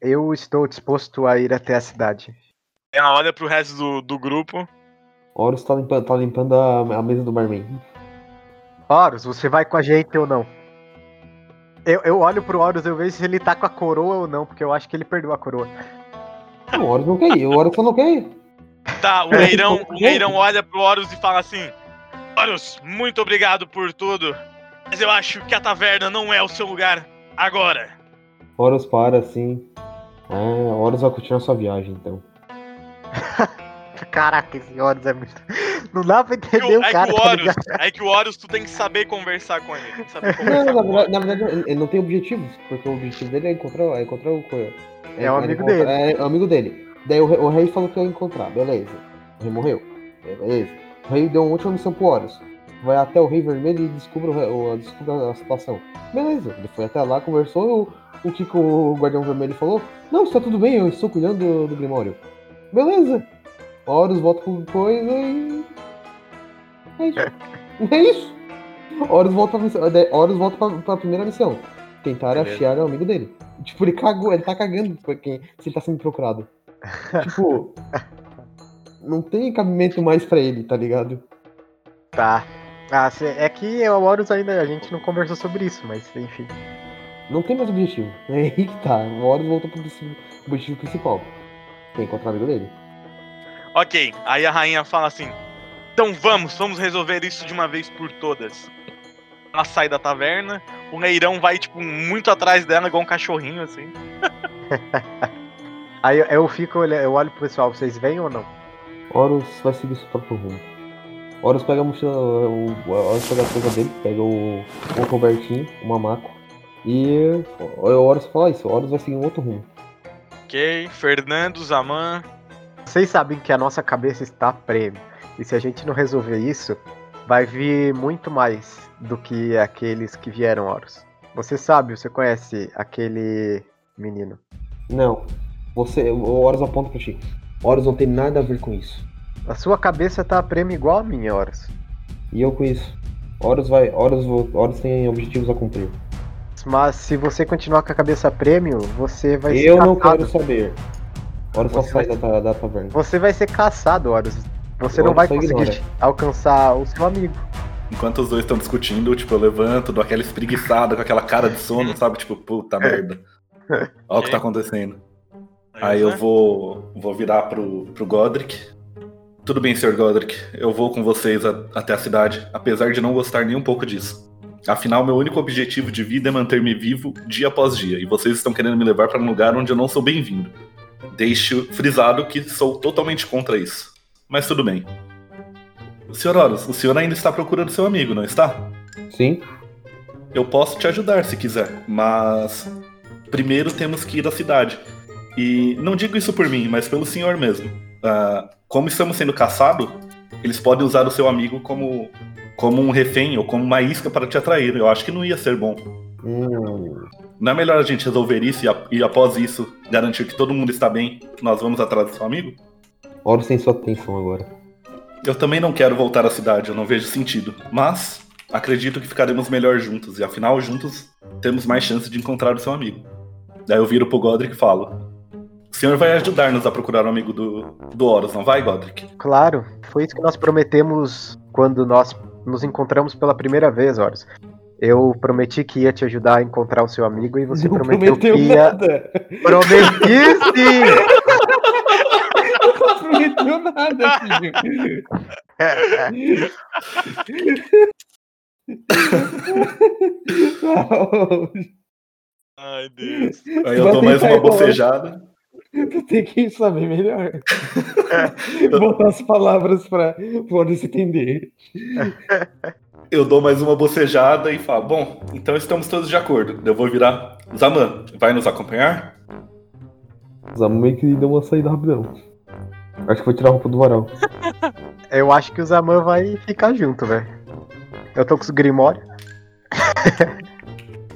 Eu estou disposto a ir até a cidade. Ela olha pro resto do, do grupo. Horus tá limpando, tá limpando a, a mesa do barman. Horus, você vai com a gente ou não? Eu, eu olho pro Horus, eu vejo se ele tá com a coroa ou não, porque eu acho que ele perdeu a coroa. Não, o Horus não quer ir, o Horus não quer ir. Tá, o Leirão, o Leirão olha pro Horus e fala assim: Horus, muito obrigado por tudo. Mas eu acho que a taverna não é o seu lugar agora. Horus para assim. Ah, Horus vai continuar sua viagem então. Caraca, esse Horus é muito. Não dá pra É entender o- o é, cara. que o tá Horus, ligado? é que o Horus, tu tem que saber conversar com ele. Não, conversar na com na verdade, ele não tem objetivos, porque o objetivo dele é encontrar, é encontrar o. É amigo dele. É, é amigo dele. Daí o, rei- o rei falou que ia encontrar, beleza. O rei morreu. Beleza. O rei deu uma última missão pro Horus. Vai até o rei vermelho e descubra, o re- o, descubra a situação. Beleza. Ele foi até lá, conversou. O, o que, que o guardião vermelho falou? Não, está tudo bem, eu estou cuidando do, do Grimório. Beleza. Horus volta com coisa e. É isso. É isso. Horus volta pra, missão, daí Horus volta pra, pra primeira missão. Tentar Beleza. achear o amigo dele. Tipo, ele cagou, ele tá cagando pra quem, se ele tá sendo procurado. tipo. Não tem cabimento mais pra ele, tá ligado? Tá. Ah, cê- é que o Horus ainda a gente não conversou sobre isso, mas enfim. Não tem mais objetivo. É aí que tá. O Horus voltou pro objetivo principal. Que é encontrar o amigo dele. Ok, aí a rainha fala assim: Então vamos, vamos resolver isso de uma vez por todas. Ela sai da taverna, o Leirão vai, tipo, muito atrás dela, igual um cachorrinho, assim. Aí eu, fico olhando, eu olho pro pessoal, vocês vêm ou não? Horus vai seguir seu próprio rumo. Horus pega a mochila, o, Horus pega a coisa dele, pega o, o cobertinho, o mamaco. E o Horus fala isso, o Horus vai seguir um outro rumo. Ok, Fernando, Zaman. Vocês sabem que a nossa cabeça está prêmio. E se a gente não resolver isso, vai vir muito mais do que aqueles que vieram, Horus. Você sabe, você conhece aquele menino. Não, você, o Horus aponta pra ti. Horus não tem nada a ver com isso. A sua cabeça tá a prêmio igual a minha, Horus. E eu com isso. Horus vai, Horus, Horus tem objetivos a cumprir. Mas se você continuar com a cabeça prêmio, você vai ser Eu não quero saber. Horus só sai vai- da, da taverna. Você vai ser caçado, Horus. Você não vai conseguir ignora. alcançar o seu amigo. Enquanto os dois estão discutindo, tipo, eu levanto, dou aquela espreguiçada com aquela cara de sono, sabe? Tipo, puta merda. Olha o que tá acontecendo. Aí eu vou, vou virar pro, pro Godric. Tudo bem, Sr. Godric. Eu vou com vocês a- até a cidade, apesar de não gostar nem um pouco disso. Afinal, meu único objetivo de vida é manter-me vivo dia após dia, e vocês estão querendo me levar para um lugar onde eu não sou bem-vindo. Deixo frisado que sou totalmente contra isso. Mas tudo bem. Sr. Horus, o senhor ainda está procurando seu amigo, não está? Sim? Eu posso te ajudar se quiser, mas primeiro temos que ir à cidade. E não digo isso por mim, mas pelo senhor mesmo. Ah, como estamos sendo caçados, eles podem usar o seu amigo como, como um refém ou como uma isca para te atrair. Eu acho que não ia ser bom. Hum, Não é melhor a gente resolver isso e, a- e após isso garantir que todo mundo está bem, nós vamos atrás do seu amigo? Horus tem sua atenção agora. Eu também não quero voltar à cidade, eu não vejo sentido. Mas acredito que ficaremos melhor juntos, e afinal, juntos temos mais chance de encontrar o seu amigo. Daí eu viro pro Godric e falo: O senhor vai ajudar-nos a procurar o amigo do, do Horus, não vai, Godric? Claro, foi isso que nós prometemos quando nós nos encontramos pela primeira vez, Horus. Eu prometi que ia te ajudar a encontrar o seu amigo e você não prometeu, prometeu que ia. nada. Prometi sim! Não prometeu nada, filho. Ai, Deus. Aí eu Vai dou mais uma bocejada. Tu tem que saber melhor. Botar as palavras pra Horus entender. Eu dou mais uma bocejada e falo: Bom, então estamos todos de acordo. Eu vou virar. Zaman, vai nos acompanhar? Zamu meio que deu uma saída rapidão. Acho que vou tirar a roupa do varal. Eu acho que o Zaman vai ficar junto, velho. Eu tô com os Grimório.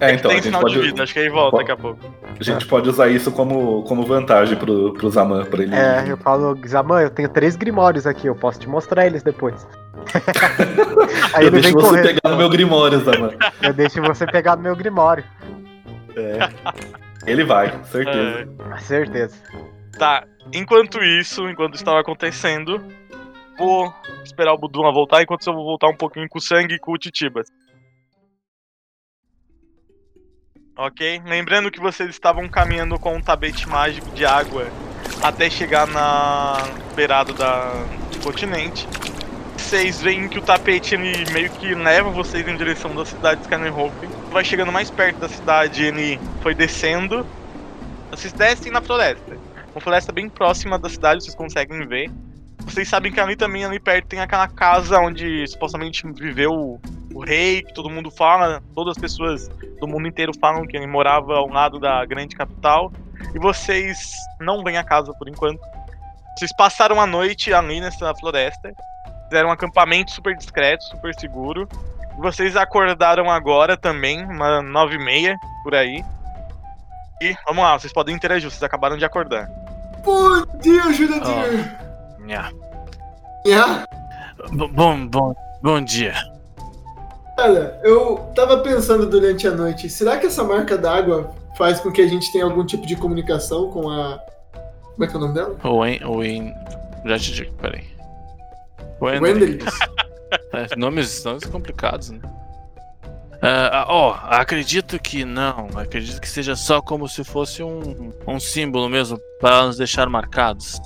É, então, a Tem gente, sinal de pode, vida, acho que aí volta daqui a pouco. a gente pode usar isso como, como vantagem pro, pro Zaman, pra ele. É, eu falo, Zaman, eu tenho três Grimórios aqui, eu posso te mostrar eles depois. Aí eu ele deixo vem você correndo. pegar no meu Grimório, Zaman. Eu deixo você pegar no meu Grimório. É. Ele vai, certeza. É. Com certeza. Tá, enquanto isso, enquanto estava acontecendo, vou esperar o Buduma voltar, enquanto eu vou voltar um pouquinho com o sangue e com o Titibas. Ok? Lembrando que vocês estavam caminhando com um tapete mágico de água até chegar na beirada da, do continente. Vocês veem que o tapete ele meio que leva vocês em direção da cidade de Skyrim Vai chegando mais perto da cidade, ele foi descendo. Vocês descem na floresta. Uma floresta bem próxima da cidade, vocês conseguem ver. Vocês sabem que ali também, ali perto, tem aquela casa onde supostamente viveu o, o rei, que todo mundo fala, todas as pessoas do mundo inteiro falam que ele morava ao lado da grande capital. E vocês não vêm a casa por enquanto. Vocês passaram a noite ali nessa floresta. Fizeram um acampamento super discreto, super seguro. Vocês acordaram agora também, uma nove e meia, por aí. E vamos lá, vocês podem interagir, vocês acabaram de acordar. Bom dia, Jurandir! Nha. Yeah. B- Bom, bom, bom dia. Olha, eu tava pensando durante a noite, será que essa marca d'água faz com que a gente tenha algum tipo de comunicação com a. Como é que é o nome dela? Owen, Owen. Já te digo, peraí. Wendell? É, nomes, nomes complicados, né? Ah, Ó, acredito que não. Acredito que seja só como se fosse um, um símbolo mesmo para nos deixar marcados.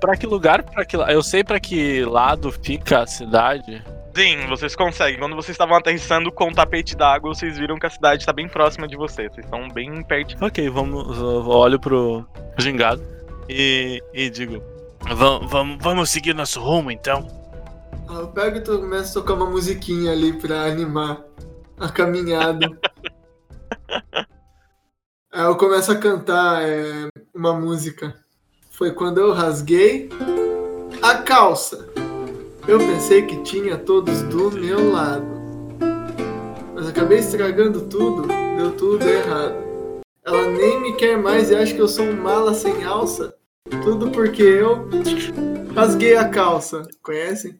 Pra que lugar? Para que Eu sei pra que lado fica a cidade. Sim, vocês conseguem. Quando vocês estavam aterrissando com o tapete d'água, vocês viram que a cidade está bem próxima de vocês. Vocês estão bem perto. Ok, vamos. Eu olho pro gingado e, e digo: "Vam- vam- Vamos seguir nosso rumo então. Ah, Eu pego e to- começo a tocar uma musiquinha ali pra animar a caminhada. Aí eu começo a cantar é, uma música. Foi quando eu rasguei a calça. Eu pensei que tinha todos do meu lado. Mas acabei estragando tudo, deu tudo errado. Ela nem me quer mais e acha que eu sou um mala sem alça. Tudo porque eu rasguei a calça. Conhecem?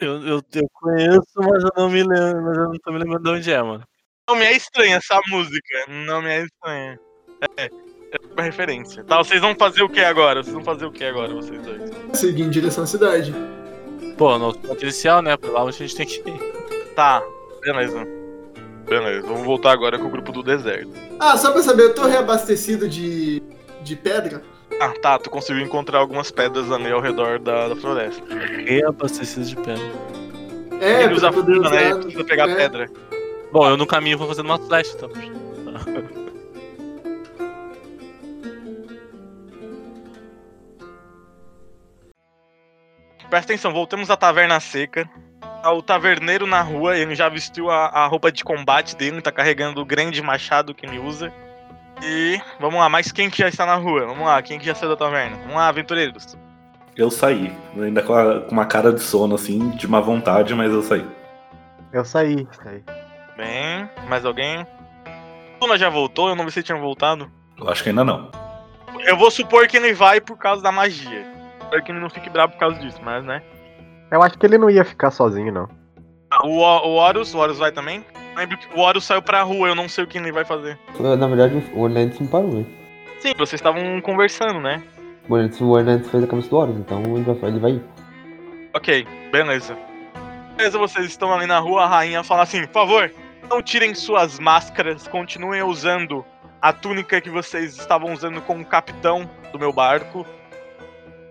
Eu, eu, eu conheço, mas eu não me lembro, mas eu não tô me lembrando de onde é, mano. Não me é estranha essa música. Não me é estranha. É, é uma referência. Tá, vocês vão fazer o que agora? Vocês vão fazer o que agora, vocês dois? Seguir em direção à cidade. Pô, no ponto inicial, né? Pra lá onde a gente tem que ir. Tá, beleza. Beleza, vamos voltar agora com o grupo do deserto. Ah, só pra saber, eu tô reabastecido de, de pedra? Ah, tá, tu conseguiu encontrar algumas pedras ali ao redor da, da floresta. Reabastecido de pedra. É, Ele usa funda, né? Ele precisa pegar é. pedra. Bom, eu no caminho vou fazendo uma flecha, então. Presta atenção, voltamos à taverna seca. Ah, O taverneiro na rua, ele já vestiu a, a roupa de combate dele, tá carregando o grande machado que ele usa. E vamos lá, mas quem que já está na rua? Vamos lá, quem que já saiu da taverna? Vamos lá, aventureiros. Eu saí, ainda com, a- com uma cara de sono, assim, de má vontade, mas eu saí. Eu saí, saí. Bem, mais alguém? Tuna já voltou? Eu não vi se tinha voltado. Eu acho que ainda não. Eu vou supor que ele vai por causa da magia. Espero que ele não fique bravo por causa disso, mas né. Eu acho que ele não ia ficar sozinho, não. Ah, O, o Horus, o Horus vai também? Lembro que o Horus saiu pra rua, eu não sei o que ele vai fazer. Na verdade, o Orlands me parou, né? Sim, vocês estavam conversando, né? O Orlands, o Orlands fez a cabeça do Horus, então ele vai, ele vai ir. Ok, beleza. Beleza, vocês estão ali na rua, a rainha fala assim, por favor, não tirem suas máscaras, continuem usando a túnica que vocês estavam usando como capitão do meu barco.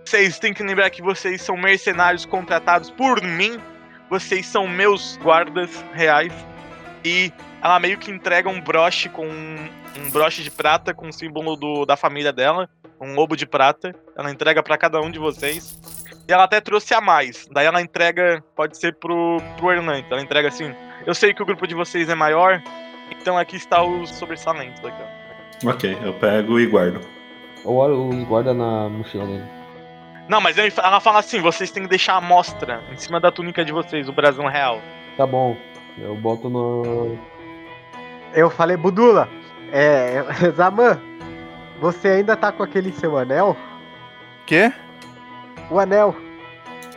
Vocês têm que lembrar que vocês são mercenários contratados por mim. Vocês são meus guardas reais. E ela meio que entrega um broche com um, um broche de prata com o símbolo do, da família dela, um lobo de prata. Ela entrega pra cada um de vocês. E ela até trouxe a mais. Daí ela entrega, pode ser pro, pro Hernandes. Ela entrega assim: Eu sei que o grupo de vocês é maior, então aqui está os sobressalentes daqui, ó. Ok, eu pego e guardo. O Horus guarda na mochila dele. Não, mas ela fala assim: vocês têm que deixar a mostra em cima da túnica de vocês, o brasão real. Tá bom, eu boto no. Eu falei, Budula, é. Zaman, você ainda tá com aquele seu anel? Quê? O anel.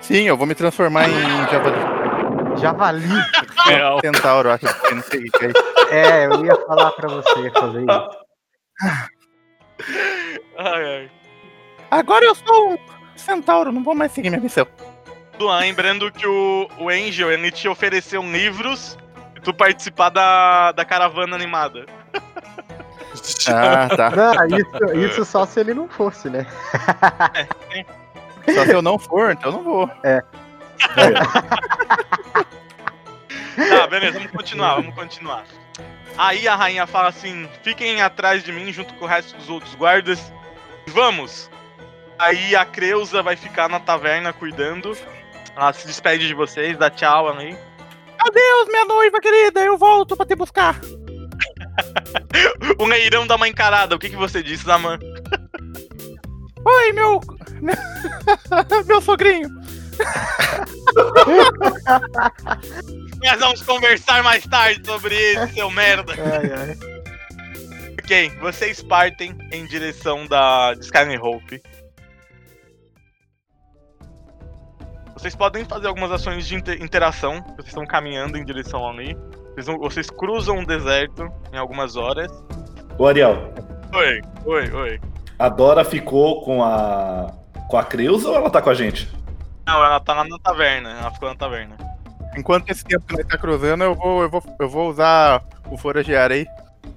Sim, eu vou me transformar em javali. Javali. Real. Centauro, acho que não sei o que é isso. É, eu ia falar pra você fazer isso. Ai, ai. Agora eu sou um centauro, não vou mais seguir minha missão. Lembrando que o, o Angel, ele te ofereceu livros e tu participar da, da caravana animada. Ah, tá. Não, isso, isso só se ele não fosse, né? Só se eu não for, então eu não vou. Tá, beleza, vamos continuar, vamos continuar. Aí a rainha fala assim: fiquem atrás de mim junto com o resto dos outros guardas. Vamos! Aí a Creuza vai ficar na taverna cuidando. Ela se despede de vocês, dá tchau ali. Adeus, minha noiva querida, eu volto pra te buscar. O Neirão dá uma encarada. O que, que você disse, Zaman? Oi, meu. meu sogrinho. Nós vamos conversar mais tarde sobre isso, seu merda. Ai, ai. Ok, vocês partem em direção da de Skyrim-Hope. Vocês podem fazer algumas ações de inter- interação. Vocês estão caminhando em direção ali. Vocês, vão- vocês cruzam o deserto em algumas horas. Ô, Ariel, Oi, oi, oi. a Dora ficou com a. com a Creuza ou ela tá com a gente? Não, ela tá lá na taverna. Ela ficou na taverna. Enquanto esse tempo que nós tá cruzando, eu vou, eu vou, eu vou usar o foragear aí.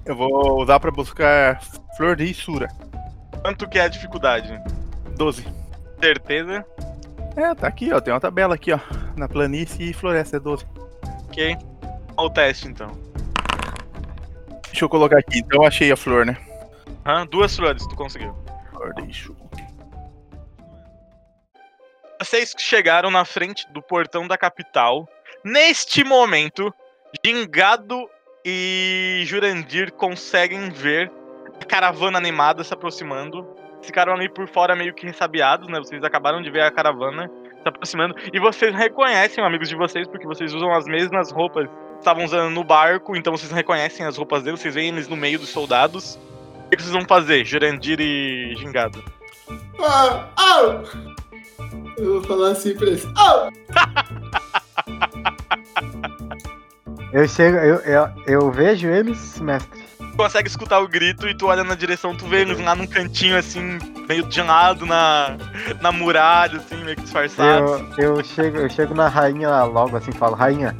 Eu vou usar pra buscar flor de Isura. Quanto que é a dificuldade? 12. Certeza? É, tá aqui, ó. Tem uma tabela aqui, ó. Na planície e floresta é 12. Ok. Olha o teste então. Deixa eu colocar aqui. Então eu achei a flor, né? Hã? Duas flores, tu conseguiu. Flor de. Vocês chegaram na frente do portão da capital. Neste momento, Gingado e Jurandir conseguem ver a caravana animada se aproximando. Ficaram ali por fora meio que ressabiados, né? Vocês acabaram de ver a caravana se aproximando. E vocês reconhecem amigos de vocês, porque vocês usam as mesmas roupas que estavam usando no barco. Então vocês reconhecem as roupas deles, vocês veem eles no meio dos soldados. O que vocês vão fazer, Jurandir e Gingado? Ah, au! Eu vou falar assim pra eles. Au! Eu chego, eu, eu, eu vejo eles, mestre. Consegue escutar o grito e tu olha na direção, tu vê eles lá num cantinho assim, meio de lado na, na muralha, assim, meio que disfarçados. Eu, eu, chego, eu chego na rainha logo assim falo, rainha,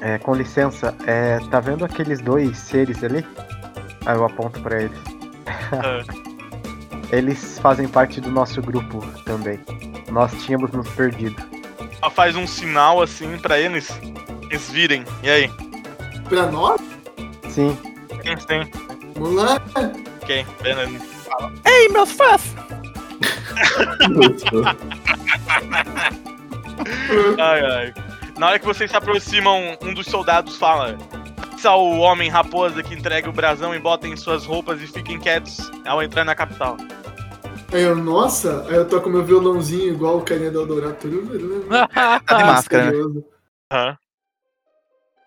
é, com licença, é, tá vendo aqueles dois seres ali? Aí eu aponto pra eles. Ah, Eles fazem parte do nosso grupo também. Nós tínhamos nos perdido. Ela faz um sinal assim pra eles, eles virem. E aí? Pra nós? Sim, Quem tem? Vamos lá. Quem? Beleza. Ei, meus fãs! Ai, ai. Na hora que vocês se aproximam, um dos soldados fala: Peça ao homem raposa que entregue o brasão e botem suas roupas e fiquem quietos ao entrar na capital. Aí eu, nossa, aí eu toco meu violãozinho igual o carinha do Eldorado. Tá de máscara, né? Misterioso.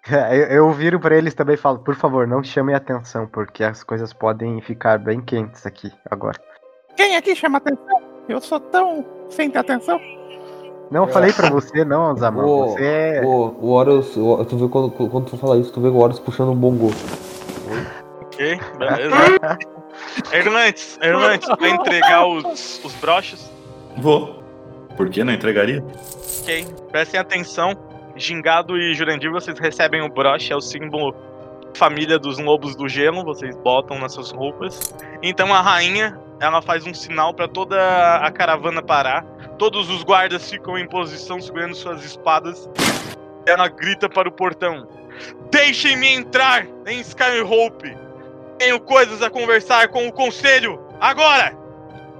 Eu, eu viro pra eles também e falo, por favor, não chamem atenção, porque as coisas podem ficar bem quentes aqui agora. Quem aqui chama atenção? Eu sou tão sem ter atenção. Não falei pra você, não, Zaman. Ô, Você é. O, o Horus, o- tu vê quando, quando tu fala isso, tu vê o Horus puxando um bongo. Ok, beleza. Hernandes, Hernandes, vai entregar os, os broches? Vou. Por que não entregaria? Ok, prestem atenção. Gingado e Jurandir, vocês recebem o broche, é o símbolo família dos lobos do gelo, vocês botam nas suas roupas. Então a rainha, ela faz um sinal para toda a caravana parar. Todos os guardas ficam em posição segurando suas espadas. Ela grita para o portão: Deixem-me entrar em Skyhope! Tenho coisas a conversar com o conselho! Agora!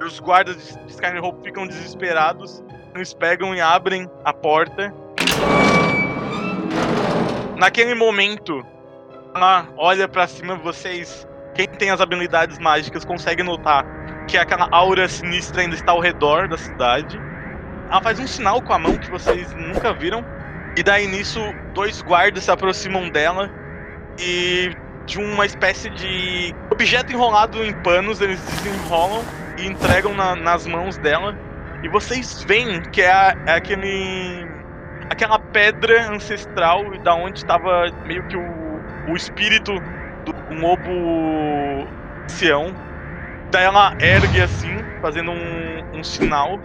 Os guardas de de Skyhope ficam desesperados. Eles pegam e abrem a porta. Naquele momento, ela olha pra cima vocês. Quem tem as habilidades mágicas consegue notar que aquela aura sinistra ainda está ao redor da cidade. Ela faz um sinal com a mão que vocês nunca viram. E daí nisso, dois guardas se aproximam dela e de uma espécie de objeto enrolado em panos, eles desenrolam e entregam na- nas mãos dela. E vocês veem que é, é aquele. Aquela pedra ancestral da onde estava meio que o, o espírito do lobo Sião. Daí ela ergue assim, fazendo um, um sinal.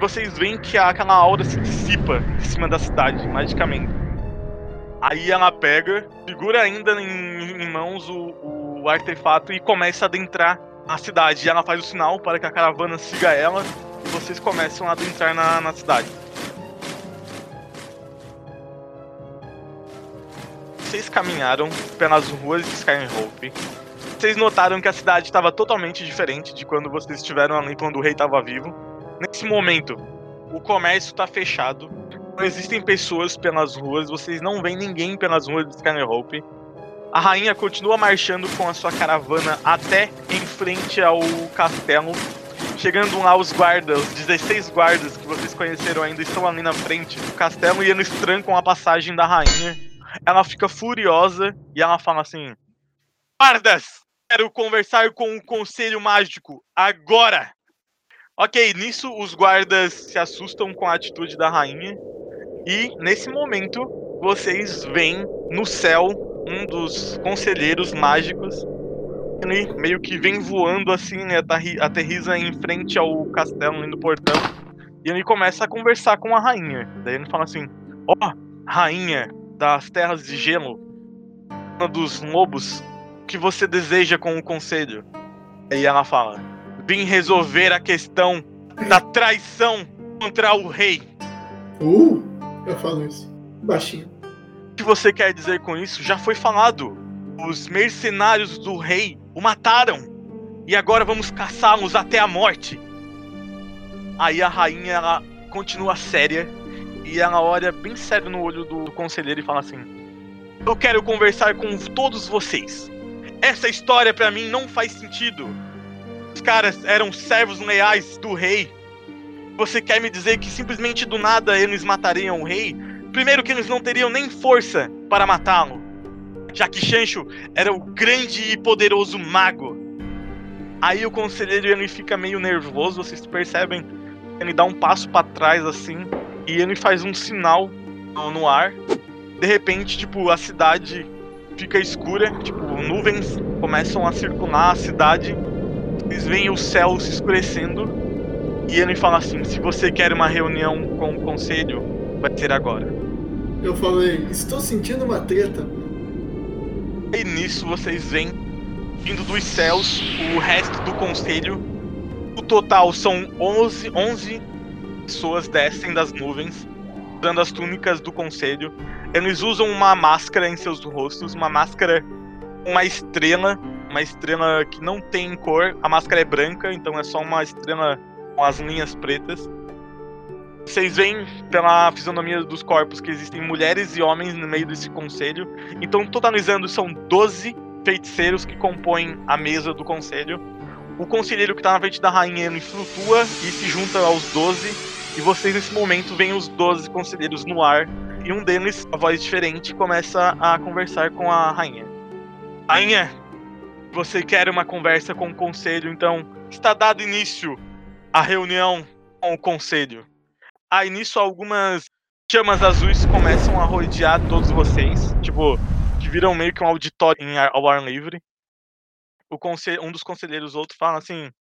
Vocês veem que aquela aura se dissipa em cima da cidade, magicamente. Aí ela pega, segura ainda em, em mãos o, o artefato e começa a adentrar a cidade. Ela faz o sinal para que a caravana siga ela e vocês começam a adentrar na, na cidade. Vocês caminharam pelas ruas de Skyhope. Vocês notaram que a cidade estava totalmente diferente de quando vocês estiveram ali quando o rei estava vivo. Nesse momento, o comércio está fechado. Não existem pessoas pelas ruas, vocês não veem ninguém pelas ruas de Skyhope. A rainha continua marchando com a sua caravana até em frente ao castelo. Chegando lá os guardas, os 16 guardas que vocês conheceram ainda estão ali na frente do castelo e eles trancam a passagem da rainha. Ela fica furiosa e ela fala assim: Guardas! Quero conversar com o Conselho Mágico agora! Ok, nisso os guardas se assustam com a atitude da rainha. E nesse momento vocês veem no céu um dos conselheiros mágicos. Ele meio que vem voando assim, né? aterri- Aterriza em frente ao castelo, ali no portão. E ele começa a conversar com a rainha. Daí ele fala assim: Ó, rainha das terras de gelo, dos lobos, o que você deseja com o conselho? Aí ela fala: Vim resolver a questão da traição contra o rei. Uh, eu falo isso. Baixinho. O que você quer dizer com isso? Já foi falado. Os mercenários do rei o mataram. E agora vamos caçá-los até a morte. Aí a rainha ela continua séria e ela olha bem sério no olho do conselheiro e fala assim: Eu quero conversar com todos vocês. Essa história pra mim não faz sentido. Os caras eram servos leais do rei. Você quer me dizer que simplesmente do nada eles matariam o rei? Primeiro que eles não teriam nem força para matá-lo, já que Chancho era o grande e poderoso mago. Aí o conselheiro ele fica meio nervoso, vocês percebem? Ele dá um passo para trás assim e ele faz um sinal no- ar. De repente, tipo, a cidade fica escura, tipo, nuvens começam a circular a cidade. Vocês veem o céu se escurecendo. E ele fala assim: se você quer uma reunião com o conselho, vai ser agora. Eu falei, estou sentindo uma treta. E nisso vocês veem, vindo dos céus, o resto do conselho. O total são 11, 11 pessoas descem das nuvens, dando as túnicas do conselho. Eles usam uma máscara em seus rostos, uma máscara uma estrela, uma estrela que não tem cor. A máscara é branca, então é só uma estrela com as linhas pretas. Vocês veem pela fisionomia dos corpos que existem mulheres e homens no meio desse conselho. Então, totalizando, são 12 feiticeiros que compõem a mesa do conselho. O conselheiro que tá na frente da rainha ele flutua e se junta aos 12. E vocês, nesse momento, veem os 12 conselheiros no ar. E um deles, a voz diferente, começa a conversar com a rainha. Rainha, você quer uma conversa com o conselho, então está dado início à reunião com o conselho. Aí nisso algumas chamas azuis começam a rodear todos vocês, tipo, que viram meio que um auditório em ar- ao ar livre. O um dos conselheiros outro fala assim: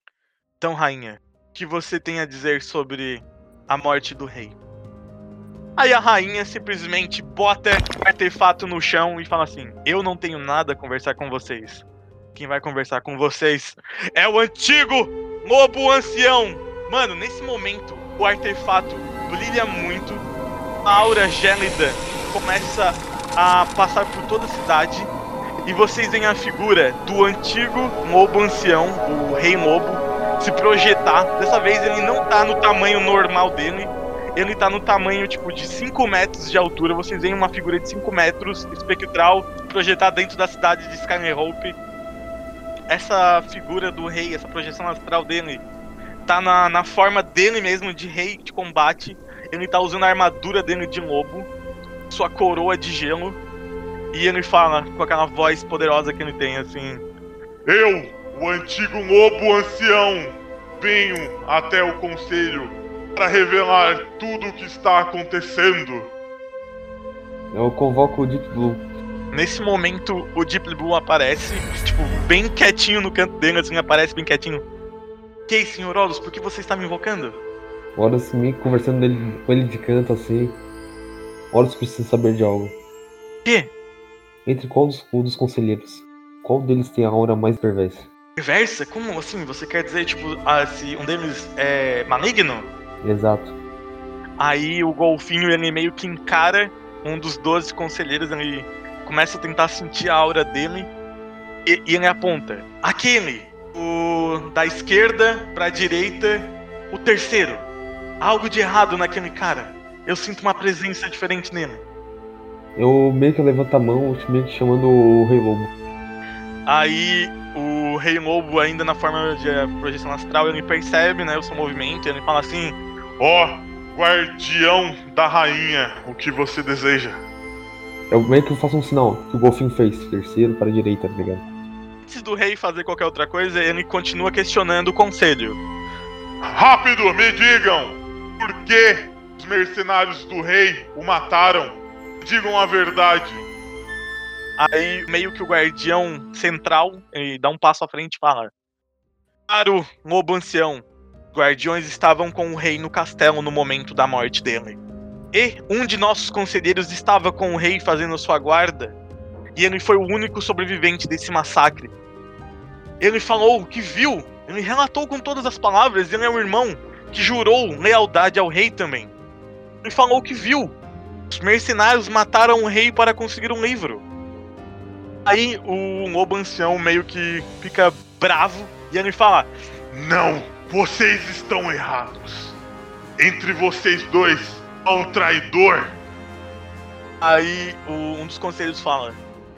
"Então, rainha, o que você tem a dizer sobre a morte do rei?" Aí a rainha simplesmente bota o artefato no chão e fala assim: "Eu não tenho nada a conversar com vocês. Quem vai conversar com vocês é o antigo lobo ancião." Mano, nesse momento o artefato brilha muito, a aura gélida começa a passar por toda a cidade e vocês veem a figura do antigo lobo ancião, o rei lobo, se projetar. Dessa vez ele não tá no tamanho normal dele, ele tá no tamanho tipo de 5 metros de altura. Vocês veem uma figura de 5 metros espectral projetar dentro da cidade de Skyhope. Essa figura do rei, essa projeção astral dele, tá na, na forma dele mesmo de rei de combate. Ele tá usando a armadura dele de lobo, sua coroa de gelo. E ele fala com aquela voz poderosa que ele tem, assim: Eu, o antigo lobo ancião, venho até o conselho para revelar tudo o que está acontecendo. Eu convoco o Deep Blue. Nesse momento, o Deep Blue aparece, tipo, bem quietinho no canto dele, assim, aparece bem quietinho. Que aí, senhor Horus, por que você está me invocando? Horus me conversando dele- com ele de canto assim. Horus precisa saber de algo. Que? Entre qual dos, dos conselheiros? Qual deles tem a aura mais perversa? Perversa? Como assim? Você quer dizer, tipo, ah, se um deles é maligno? Exato. Aí o golfinho, ele meio que encara um dos 12 conselheiros, ele começa a tentar sentir a aura dele e, e ele aponta. Aquele, o da esquerda pra direita, o terceiro. Algo de errado naquele cara. Eu sinto uma presença diferente nele. Eu meio que levanto a mão, meio que chamando o Rei Lobo. Aí o Rei Lobo, ainda na forma de eh, projeção astral, ele percebe né, o seu movimento e ele fala assim: Ó, guardião da rainha, o que você deseja? Eu meio que faço um sinal que o golfinho fez. Terceiro para a direita, tá ligado? Antes do rei fazer qualquer outra coisa, ele continua questionando o conselho. Rápido, me digam! Por que os mercenários do rei o mataram? Digam a verdade. Aí, meio que o guardião central, ele dá um passo à frente e fala: Caro lobo ancião, guardiões estavam com o rei no castelo no momento da morte dele. E um de nossos conselheiros estava com o rei fazendo sua guarda, e ele foi o único sobrevivente desse massacre. Ele falou que viu, ele relatou com todas as palavras, ele é um irmão que jurou lealdade ao rei também. Ele falou que viu. Os mercenários mataram o rei para conseguir um livro. Aí o lobo ancião meio que fica bravo e ele fala: Não, vocês estão errados. Entre vocês dois há um traidor. Aí o- um dos conselheiros fala: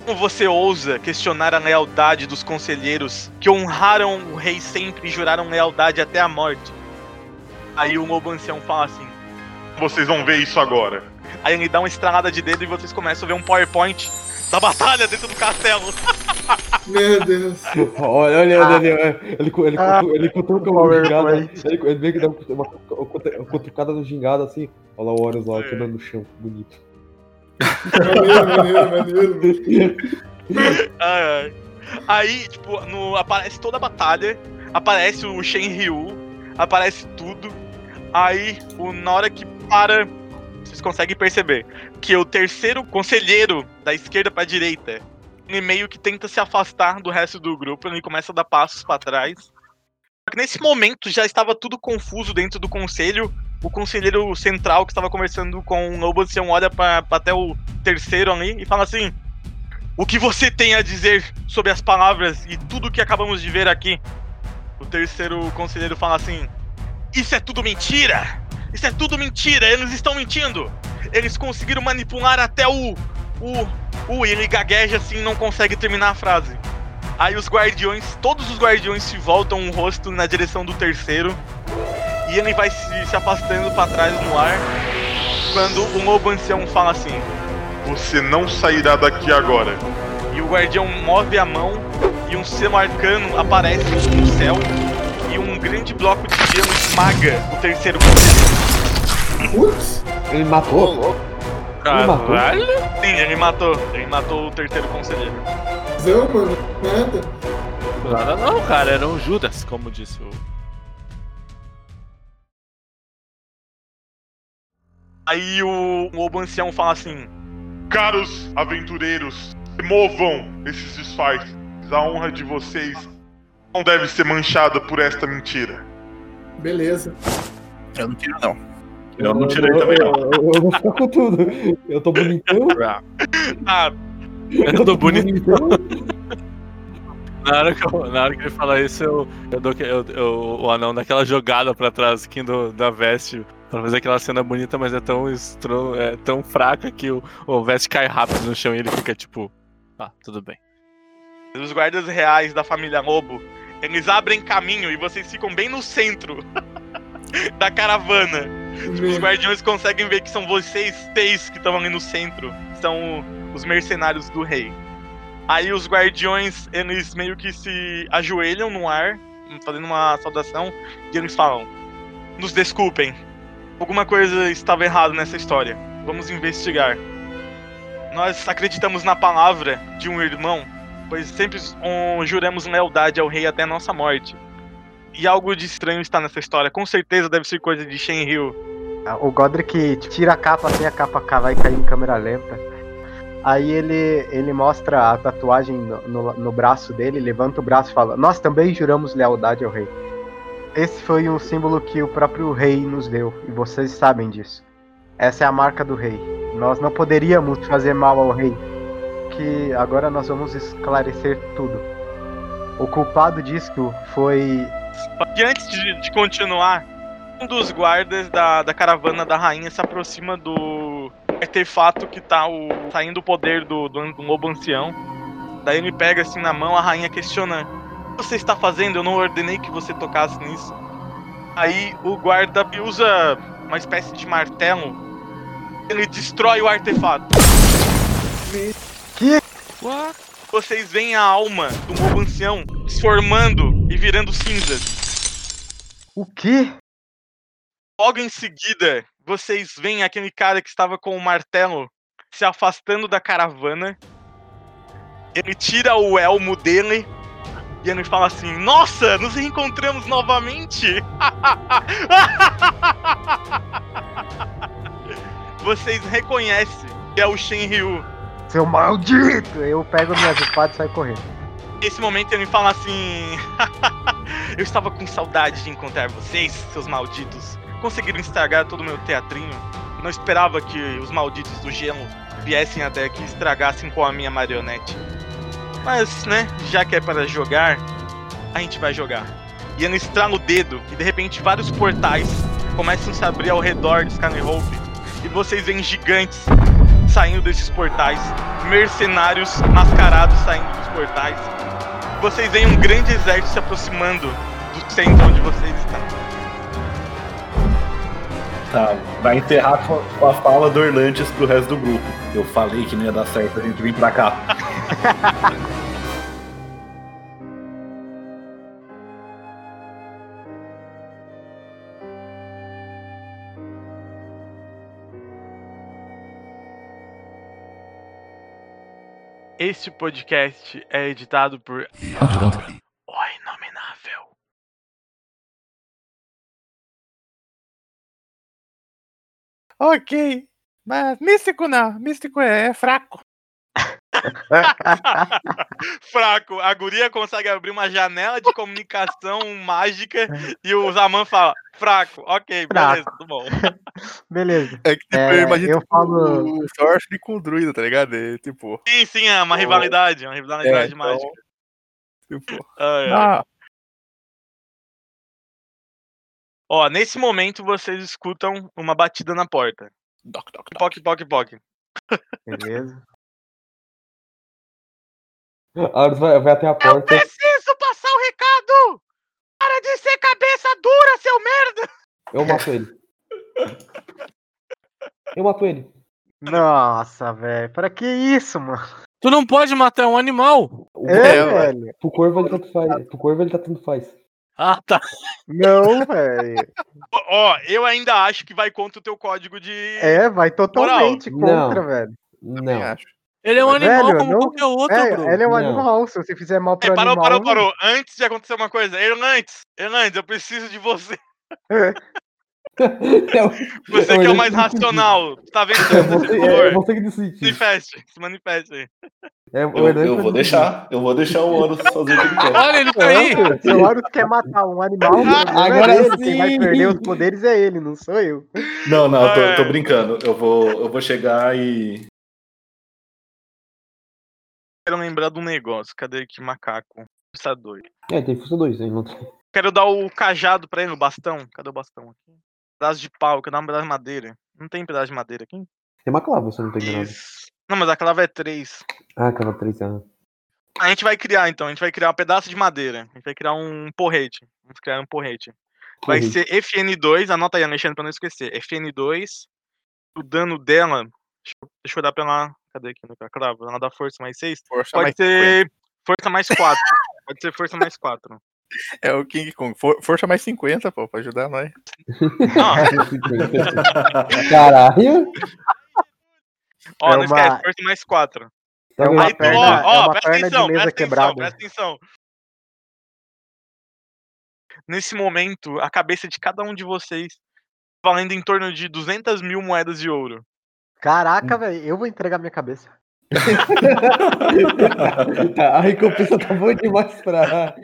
Como você ousa questionar a lealdade dos conselheiros que honraram o rei sempre e juraram lealdade até a morte? Aí o lobo ancião fala assim. Vocês vão ver isso agora. Aí ele dá uma estralada de dedo e vocês começam a ver um PowerPoint da batalha dentro do castelo. Meu Deus. Olha, olha, olha, olha. Ele, ele, Ah, ele cutuca o gingado. Ele, ele meio que dá uma, uma cutucada no gingado assim. Olha lá o Horus lá, quebrando no chão. Bonito. Maneiro, maneiro, maneiro. Ai, ai. Aí, tipo, no, aparece toda a batalha, aparece o Shen Ryu, aparece tudo. Aí, o, na hora que para, vocês conseguem perceber que o terceiro conselheiro da esquerda pra direita, ele meio que tenta se afastar do resto do grupo, ele começa a dar passos pra trás. Nesse momento já estava tudo confuso dentro do conselho. O conselheiro central que estava conversando com o Nobo Ancião olha pra até o terceiro ali e fala assim: o que você tem a dizer sobre as palavras e tudo que acabamos de ver aqui? O terceiro conselheiro fala assim: Isso é tudo mentira! Isso é tudo mentira! Eles estão mentindo! Eles conseguiram manipular até o. O. O. Ele gagueja assim não consegue terminar a frase. Aí os guardiões, todos os guardiões se voltam o rosto na direção do terceiro. E ele vai se, se afastando pra trás no ar. Quando o lobo ancião fala assim: Você não sairá daqui agora. e o guardião move a mão e um selo arcano aparece no céu e um grande bloco de gelo esmaga o terceiro conselheiro. Putz, Ele matou? matou? Caralho! Sim, ele matou. Ele matou o terceiro conselheiro. zão, mano. Nada. Nada não, cara, era um Judas, como disse o. Aí o, o lobo ancião fala assim: Caros aventureiros, removam esses disfarces. A honra de vocês não deve ser manchada por esta mentira. Beleza. Eu não tiro, não. Eu não tirei também, não. Eu, eu- eu vou ficar com tudo. Eu tô bonitão. Ah, Eu tô bonito. bonitão. Na hora que, eu- na hora que ele fala isso, eu, eu dou eu- eu- o anão daquela jogada pra trás aqui do, da veste pra fazer aquela cena bonita, mas é tão, estro, é tão fraca que o, o veste cai rápido no chão e ele fica tipo. Ah, tudo bem. os guardas reais da família Lobo, eles abrem caminho e vocês ficam bem no centro da caravana. Os Meu, guardiões conseguem ver que são vocês três que estão ali no centro. São os mercenários do rei. Aí os guardiões, eles meio que se ajoelham no ar, fazendo uma saudação, e eles falam: Nos desculpem. Alguma coisa estava errada nessa história. Vamos investigar. Nós acreditamos na palavra de um irmão, pois sempre um, juramos lealdade ao rei até nossa morte. e algo de estranho está nessa história. Com certeza deve ser coisa de Shenryu. O Godric tira a capa assim, a capa ca- vai cair em câmera lenta. Aí ele, ele mostra a tatuagem no, no- no braço dele, levanta o braço e fala: Nós também juramos lealdade ao rei. Esse foi um símbolo que o próprio rei nos deu, e vocês sabem disso. Essa é a marca do rei. Nós não poderíamos fazer mal ao rei. Que agora nós vamos esclarecer tudo. O culpado disso foi E antes de, de continuar, um dos guardas da, da caravana da rainha se aproxima do artefato que tá o, saindo o poder do, do, do lobo ancião. Daí ele pega assim na mão, a rainha questiona: O que você está fazendo? Eu não ordenei que você tocasse nisso. Aí o guarda usa uma espécie de martelo. Ele destrói o artefato. Vocês veem a alma do lobo ancião se formando e virando cinzas. o quê? Logo em seguida, vocês veem aquele cara que estava com o martelo se afastando da caravana. Ele tira o elmo dele e ele fala assim: Nossa, nos reencontramos novamente! vocês reconhecem que é o Shenryu. Seu maldito! Eu pego minhas espadas e saio correndo. Nesse momento ele fala assim: Eu estava com saudade de encontrar vocês, seus malditos. Conseguiram estragar todo o meu teatrinho. Não esperava que os malditos do gelo viessem até aqui e estragassem com a minha marionete. Mas, né, já que é para jogar, a gente vai jogar. E ele estrala o dedo e de repente vários portais começam a se abrir ao redor de Skyhope. E vocês veem gigantes saindo desses portais, mercenários mascarados saindo dos portais. Vocês veem um grande exército se aproximando do centro onde vocês estão. Tá, vai enterrar com a fala do Orlantes pro resto do grupo. Eu falei que não ia dar certo a gente vir pra cá. Este podcast é editado por O Inominável. Ok. Mas místico não. Místico é, é fraco. Fraco, a guria consegue abrir uma janela de comunicação mágica e o Zaman fala: fraco, ok, beleza, Fraco. tudo bom. Beleza. É que, tipo, É, eu imagino eu tipo, falo- o Sorcery com o Druida, tá ligado? É, tipo, Sim, sim, é uma Oh. rivalidade, uma rivalidade É, então- mágica. tipo, Ai, ai. Ah, Ó, nesse momento vocês escutam uma batida na porta. doc, doc, doc. Poc, poc, poc. Beleza. A Horus vai, vai até a porta. Preciso passar o recado! Para de ser cabeça dura, seu merda! Eu mato ele. Eu mato ele. Nossa, velho. Pra que isso, mano? Tu não pode matar um animal! O- É, velho. Pro corvo ele tanto faz. Pro corvo ele tá tanto faz. Ah, tá. Não, velho. Ó, eu ainda acho que vai contra o teu código de. É, vai totalmente Não. contra, velho. Também Não. acho. Ele é um Velho, animal como não- qualquer outro, É, bro. ele é um Não. animal. Se você fizer mal pro É, parou, animal. parou, parou. Antes de acontecer uma coisa, Erlantes, Erlantes, eu preciso de você. Eu- Você eu que é o mais racional. Tá vendo É você, é valor? você que Se decide. manifeste, se manifeste aí. É, Eu, Hernandes eu vai vou deixar, eu vou deixar o Horus fazer o que ele quer. Olha, ele tá aí! Se o Horus quer matar um animal, problema Agora é ele. Quem vai perder os poderes é ele, não sou eu. Não, não, eu tô, É. tô brincando. Eu vou, eu vou chegar e. Quero lembrar de um negócio. Cadê aqui, macaco? Precisa doido. É, tem força 2 aí. Não tem. Quero dar o cajado pra ele, o bastão. Cadê o bastão aqui? Pedaço de pau, quero dar um pedaço de madeira. Não tem pedaço de madeira aqui? Tem uma clava, eu não enganado. Isso. Não, mas a clava é 3. Ah, clava 3 anos. A gente vai criar então, a gente vai criar um pedaço de madeira. A gente vai criar um porrete. Vamos criar um porrete. Vai ser FN2, anota aí, Alexandre, pra não esquecer. FN2. O dano dela. Deixa eu, deixa eu dar pra ela. Cadê aqui no cravo? Ela dá força mais 6. Força Pode mais ser força mais 4. Pode ser força mais 4. É o King Kong. For- força mais 50, pô, pra ajudar nós. Não, Caralho. ó, É não uma- esquece, força mais 4. Tá É uma Aí, perna- ó, é ó, uma presta perna de atenção, mesa presta atenção, quebrada. presta atenção. nesse momento, a cabeça de cada um de vocês valendo em torno de 200 mil moedas de ouro. Caraca, velho, eu vou entregar minha cabeça. Tá, a recompensa tá boa demais pra.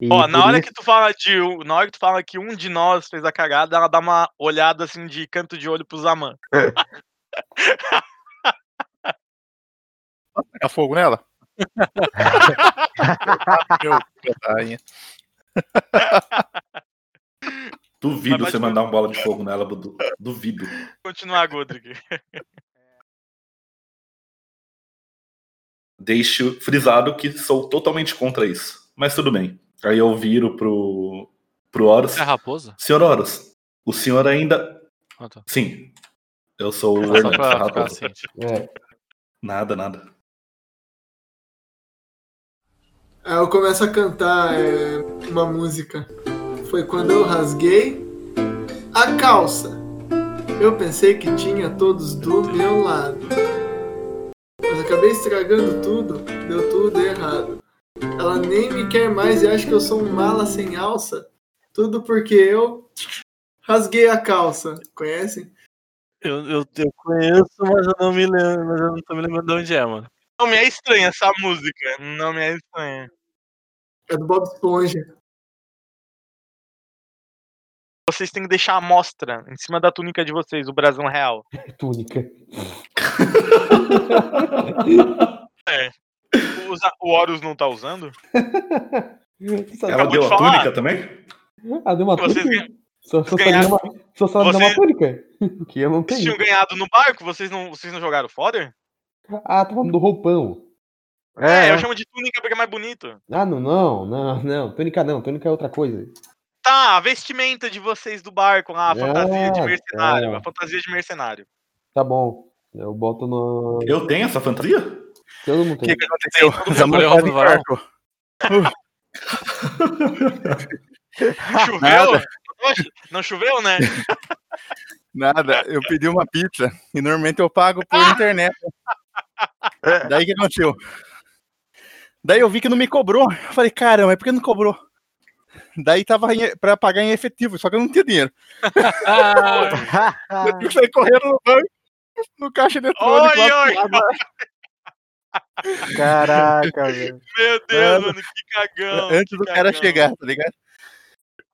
E Ó, na hora isso- que tu fala de um- na hora que tu fala que um de nós fez a cagada, ela dá uma olhada assim de canto de olho pro Zaman. Tacar fogo nela? Meu. Duvido você mandar uma bola de fogo nela, Budu. Duvido. Continuar, Godric. Deixo frisado que sou totalmente contra isso. Mas tudo bem. Aí eu viro pro, pro Horus. É a raposa? Senhor Horus, o senhor ainda. Ah, tá. Sim. Eu sou o Hernandes, a raposa. ciente. É. Nada, nada. Aí eu começo a cantar é, uma música. Foi quando eu rasguei a calça. Eu pensei que tinha todos do meu lado. Mas acabei estragando tudo, deu tudo errado. Ela nem me quer mais e acha que eu sou um mala sem alça. Tudo porque eu rasguei a calça. Conhecem? Eu, eu, eu conheço, mas eu não me lembro, mas eu não tô me lembrando de onde é, mano. Não me é estranha essa música. Não me é estranha. É do Bob Esponja. Vocês têm que deixar a mostra em cima da túnica de vocês, o brasão real. Túnica. É. O, usa- o Horus não tá usando? Ela Acabou deu de a falar. túnica também? Ah, deu uma Vocês, túnica? ganha- Só, só, ganharam- uma, só, só deu uma Vocês- túnica? Que eu não vocês tenho. tinham ganhado no barco, vocês não, vocês não jogaram fodder? Ah, tá falando do roupão. É, É, eu chamo de túnica porque é mais bonito. Ah, não, não, não, não. Túnica não, túnica é outra coisa. Tá, a vestimenta de vocês do barco lá, a fantasia de Ah, mercenário. tá. A fantasia de mercenário. Tá bom. Eu boto no. Eu tenho essa fantasia? Todo mundo O tem. que, que aconteceu? pro em varal. barco. Choveu? Nada. Não choveu, né? Nada, eu pedi uma pizza e normalmente eu pago por internet. Daí o que aconteceu? Daí eu vi que não me cobrou. Eu falei, caramba, por que não cobrou? Daí tava pra pagar em efetivo, só que eu não tinha dinheiro. Eu tive que sair correndo no banco, no caixa eletrônico. Oi. Caraca, velho. Meu Deus, Mano, que cagão. antes que do cara cagão. chegar, tá ligado?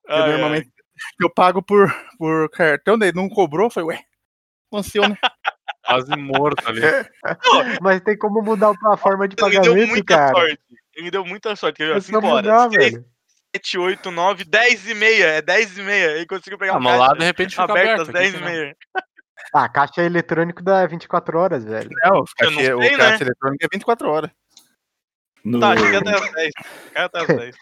Ai, normalmente eu pago por, por cartão, daí não cobrou, eu falei, ué, funciona. Quase morto ali. Mas tem como mudar a forma de ai. Ele deu pagamento, muita cara. sorte. Ele deu muita sorte. Quer ver? É Assim, só bora. mudar, 6, velho. 7, 8, 9, 10 e meia. É 10 e meia. Ele conseguiu pegar Ah, uma lá de repente fica aberta aberto. às aqui, 10 e lá. meia. Ah, caixa eletrônico dá 24 horas, velho. Não, o não caixa, sei, o né? caixa eletrônico é 24 horas. No... Tá, chega até as 10. Chega até as 10.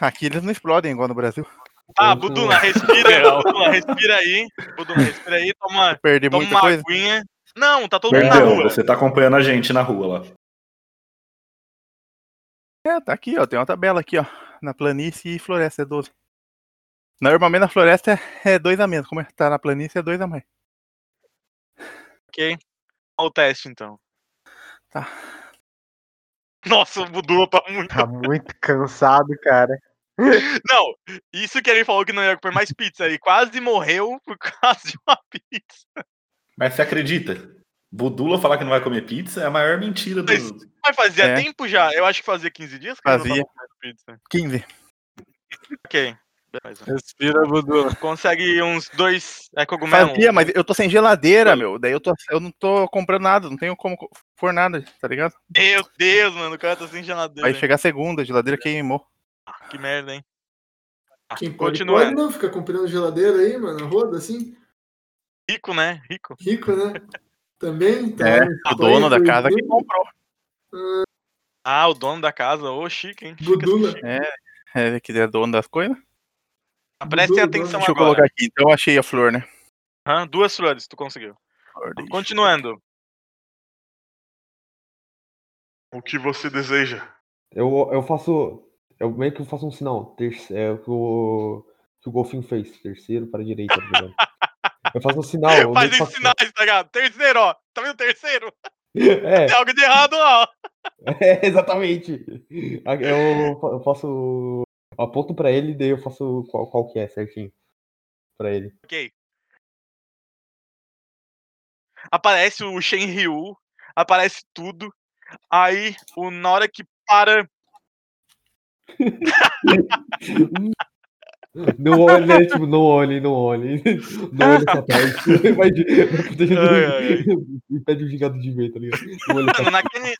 Aqui eles não explodem igual no Brasil. Então, Buduna, respira. Buduna, respira aí. Buduna, respira aí. Toma, Perdi toma muita uma coisa. aguinha. Não, tá todo mundo na Perdeu, rua. você tá acompanhando a gente na rua lá. É, tá aqui, ó. Tem uma tabela aqui, ó. Na planície e floresta é 12. Normalmente na floresta é 2 a menos. Como é que tá na planície é 2 a mais. Ok. Olha o teste, então. Tá. Nossa, o Budula tá muito. Tá muito cansado, cara. Não, isso que ele falou que não ia comer mais pizza. Ele quase morreu por causa de uma pizza. Mas você acredita? Budula falar que não vai comer pizza é a maior mentira do. Mas- fazia É. tempo já. Eu acho que fazia 15 dias que ele não Fazia. tava pizza. 15. Ok. Beleza. Respira, Budu. Consegue uns dois é, cogumelos. Fazia, mas eu tô sem geladeira, meu. Daí eu, tô, eu não tô comprando nada, não tenho como for nada, tá ligado? Meu Deus, mano. O cara tá sem geladeira. Vai chegar segunda, a geladeira queimou. Que merda, hein? Ah, Quem pode, Continuando. pode não ficar comprando geladeira aí, mano, roda assim. Rico, né? Rico. Rico, né? Também? Tá É, o dono da casa que comprou. Ah, o dono da casa. Ô, chique, hein? Budula. É, que é dono das coisas. Prestem Budula, atenção Deixa eu agora. colocar aqui. Então eu achei a flor, né? Hã? Duas flores, tu conseguiu. Flor Continuando. O que você deseja? Eu, eu faço. Eu meio que faço um sinal. Terce, é o que o, que o golfinho fez. Terceiro para a direita, tá? Eu faço um sinal. eu Faz sinais, tá ligado? Terceiro, ó. Tá vendo o terceiro? É, Tem algo de errado, ó. É, exatamente. Eu, fa- eu faço. eu aponto pra ele e daí eu faço qual, qual que é certinho. Pra ele. Ok. Aparece o Shenryu, aparece tudo. Aí, o, na hora que para. Não olhe, né? Tipo, não olhe, não olhe. Não olhe essa parte. Vai, de- vai proteger Ai, ai, ai. e pede o gigado de ver, tá ligado? Não olhe essa Mano, naquele.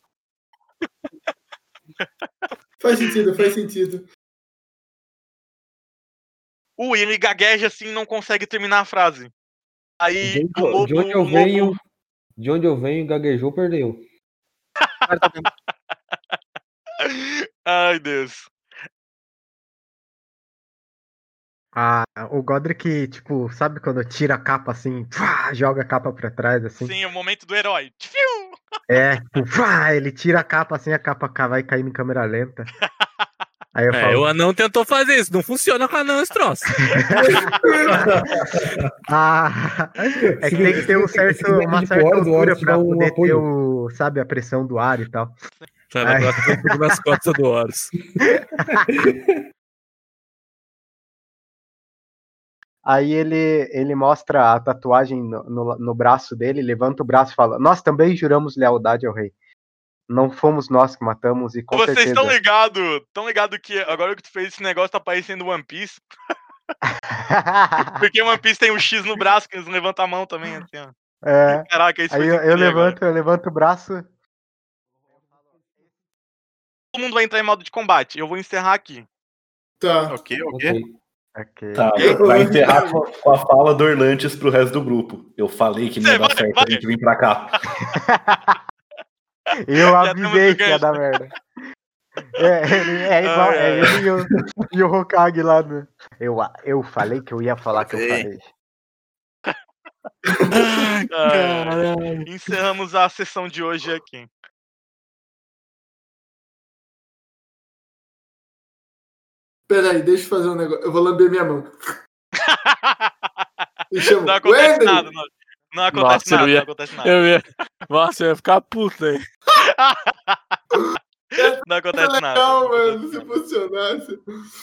Faz sentido, faz sentido. Uh, e ele gagueja assim e não consegue terminar a frase. Aí De o onde, de lobo. onde eu o lobo- venho, de onde eu venho, gaguejou, perdeu. Ai, Deus. Ah, o Godric, tipo, sabe quando tira a capa assim, pá, joga a capa pra trás, assim? Sim, o momento do herói. É, tipo, pá, ele tira a capa assim, a capa ca- vai caindo em câmera lenta. Aí eu É, falo, o anão tentou fazer isso, não funciona com o anão esse troço. ah, é que tem que ter um certo, uma certa altura pra poder ter o, sabe, a pressão do ar e tal. Tá nas costas do Horus. Aí ele, ele mostra a tatuagem no, no, no braço dele, levanta o braço e fala: Nós também juramos lealdade ao rei. Não fomos nós que matamos e com Vocês certeza. estão ligados? Tão ligado que agora que tu fez esse negócio tá parecendo One Piece? Porque One Piece tem um X no braço que eles levantam a mão também, assim, ó. é, Caraca, isso aí eu, eu querer agora. levanto, eu levanto o braço. Todo mundo vai entrar em modo de combate. Eu vou encerrar aqui. Tá. Ok, ok. Ok. Ok. Tá, vai enterrar com, com a fala do Orlantes pro resto do grupo. Eu falei que não ia Vai, dar certo vai. a gente vir pra cá. Eu avisei que ia dar merda. É, ele- é igual, Ai, é ele e o, e o Hokage lá no. Eu, eu falei que eu ia falar que eu falei. Ah, encerramos a sessão de hoje aqui. Peraí, deixa eu fazer um negócio. Eu vou lamber minha mão. E chamo. Não acontece Wendel! nada, não, não acontece Nossa, nada, ia- não acontece nada. Eu ia. Nossa, eu ia ficar puto aí. Não acontece nada. Legal, mano, se funcionasse.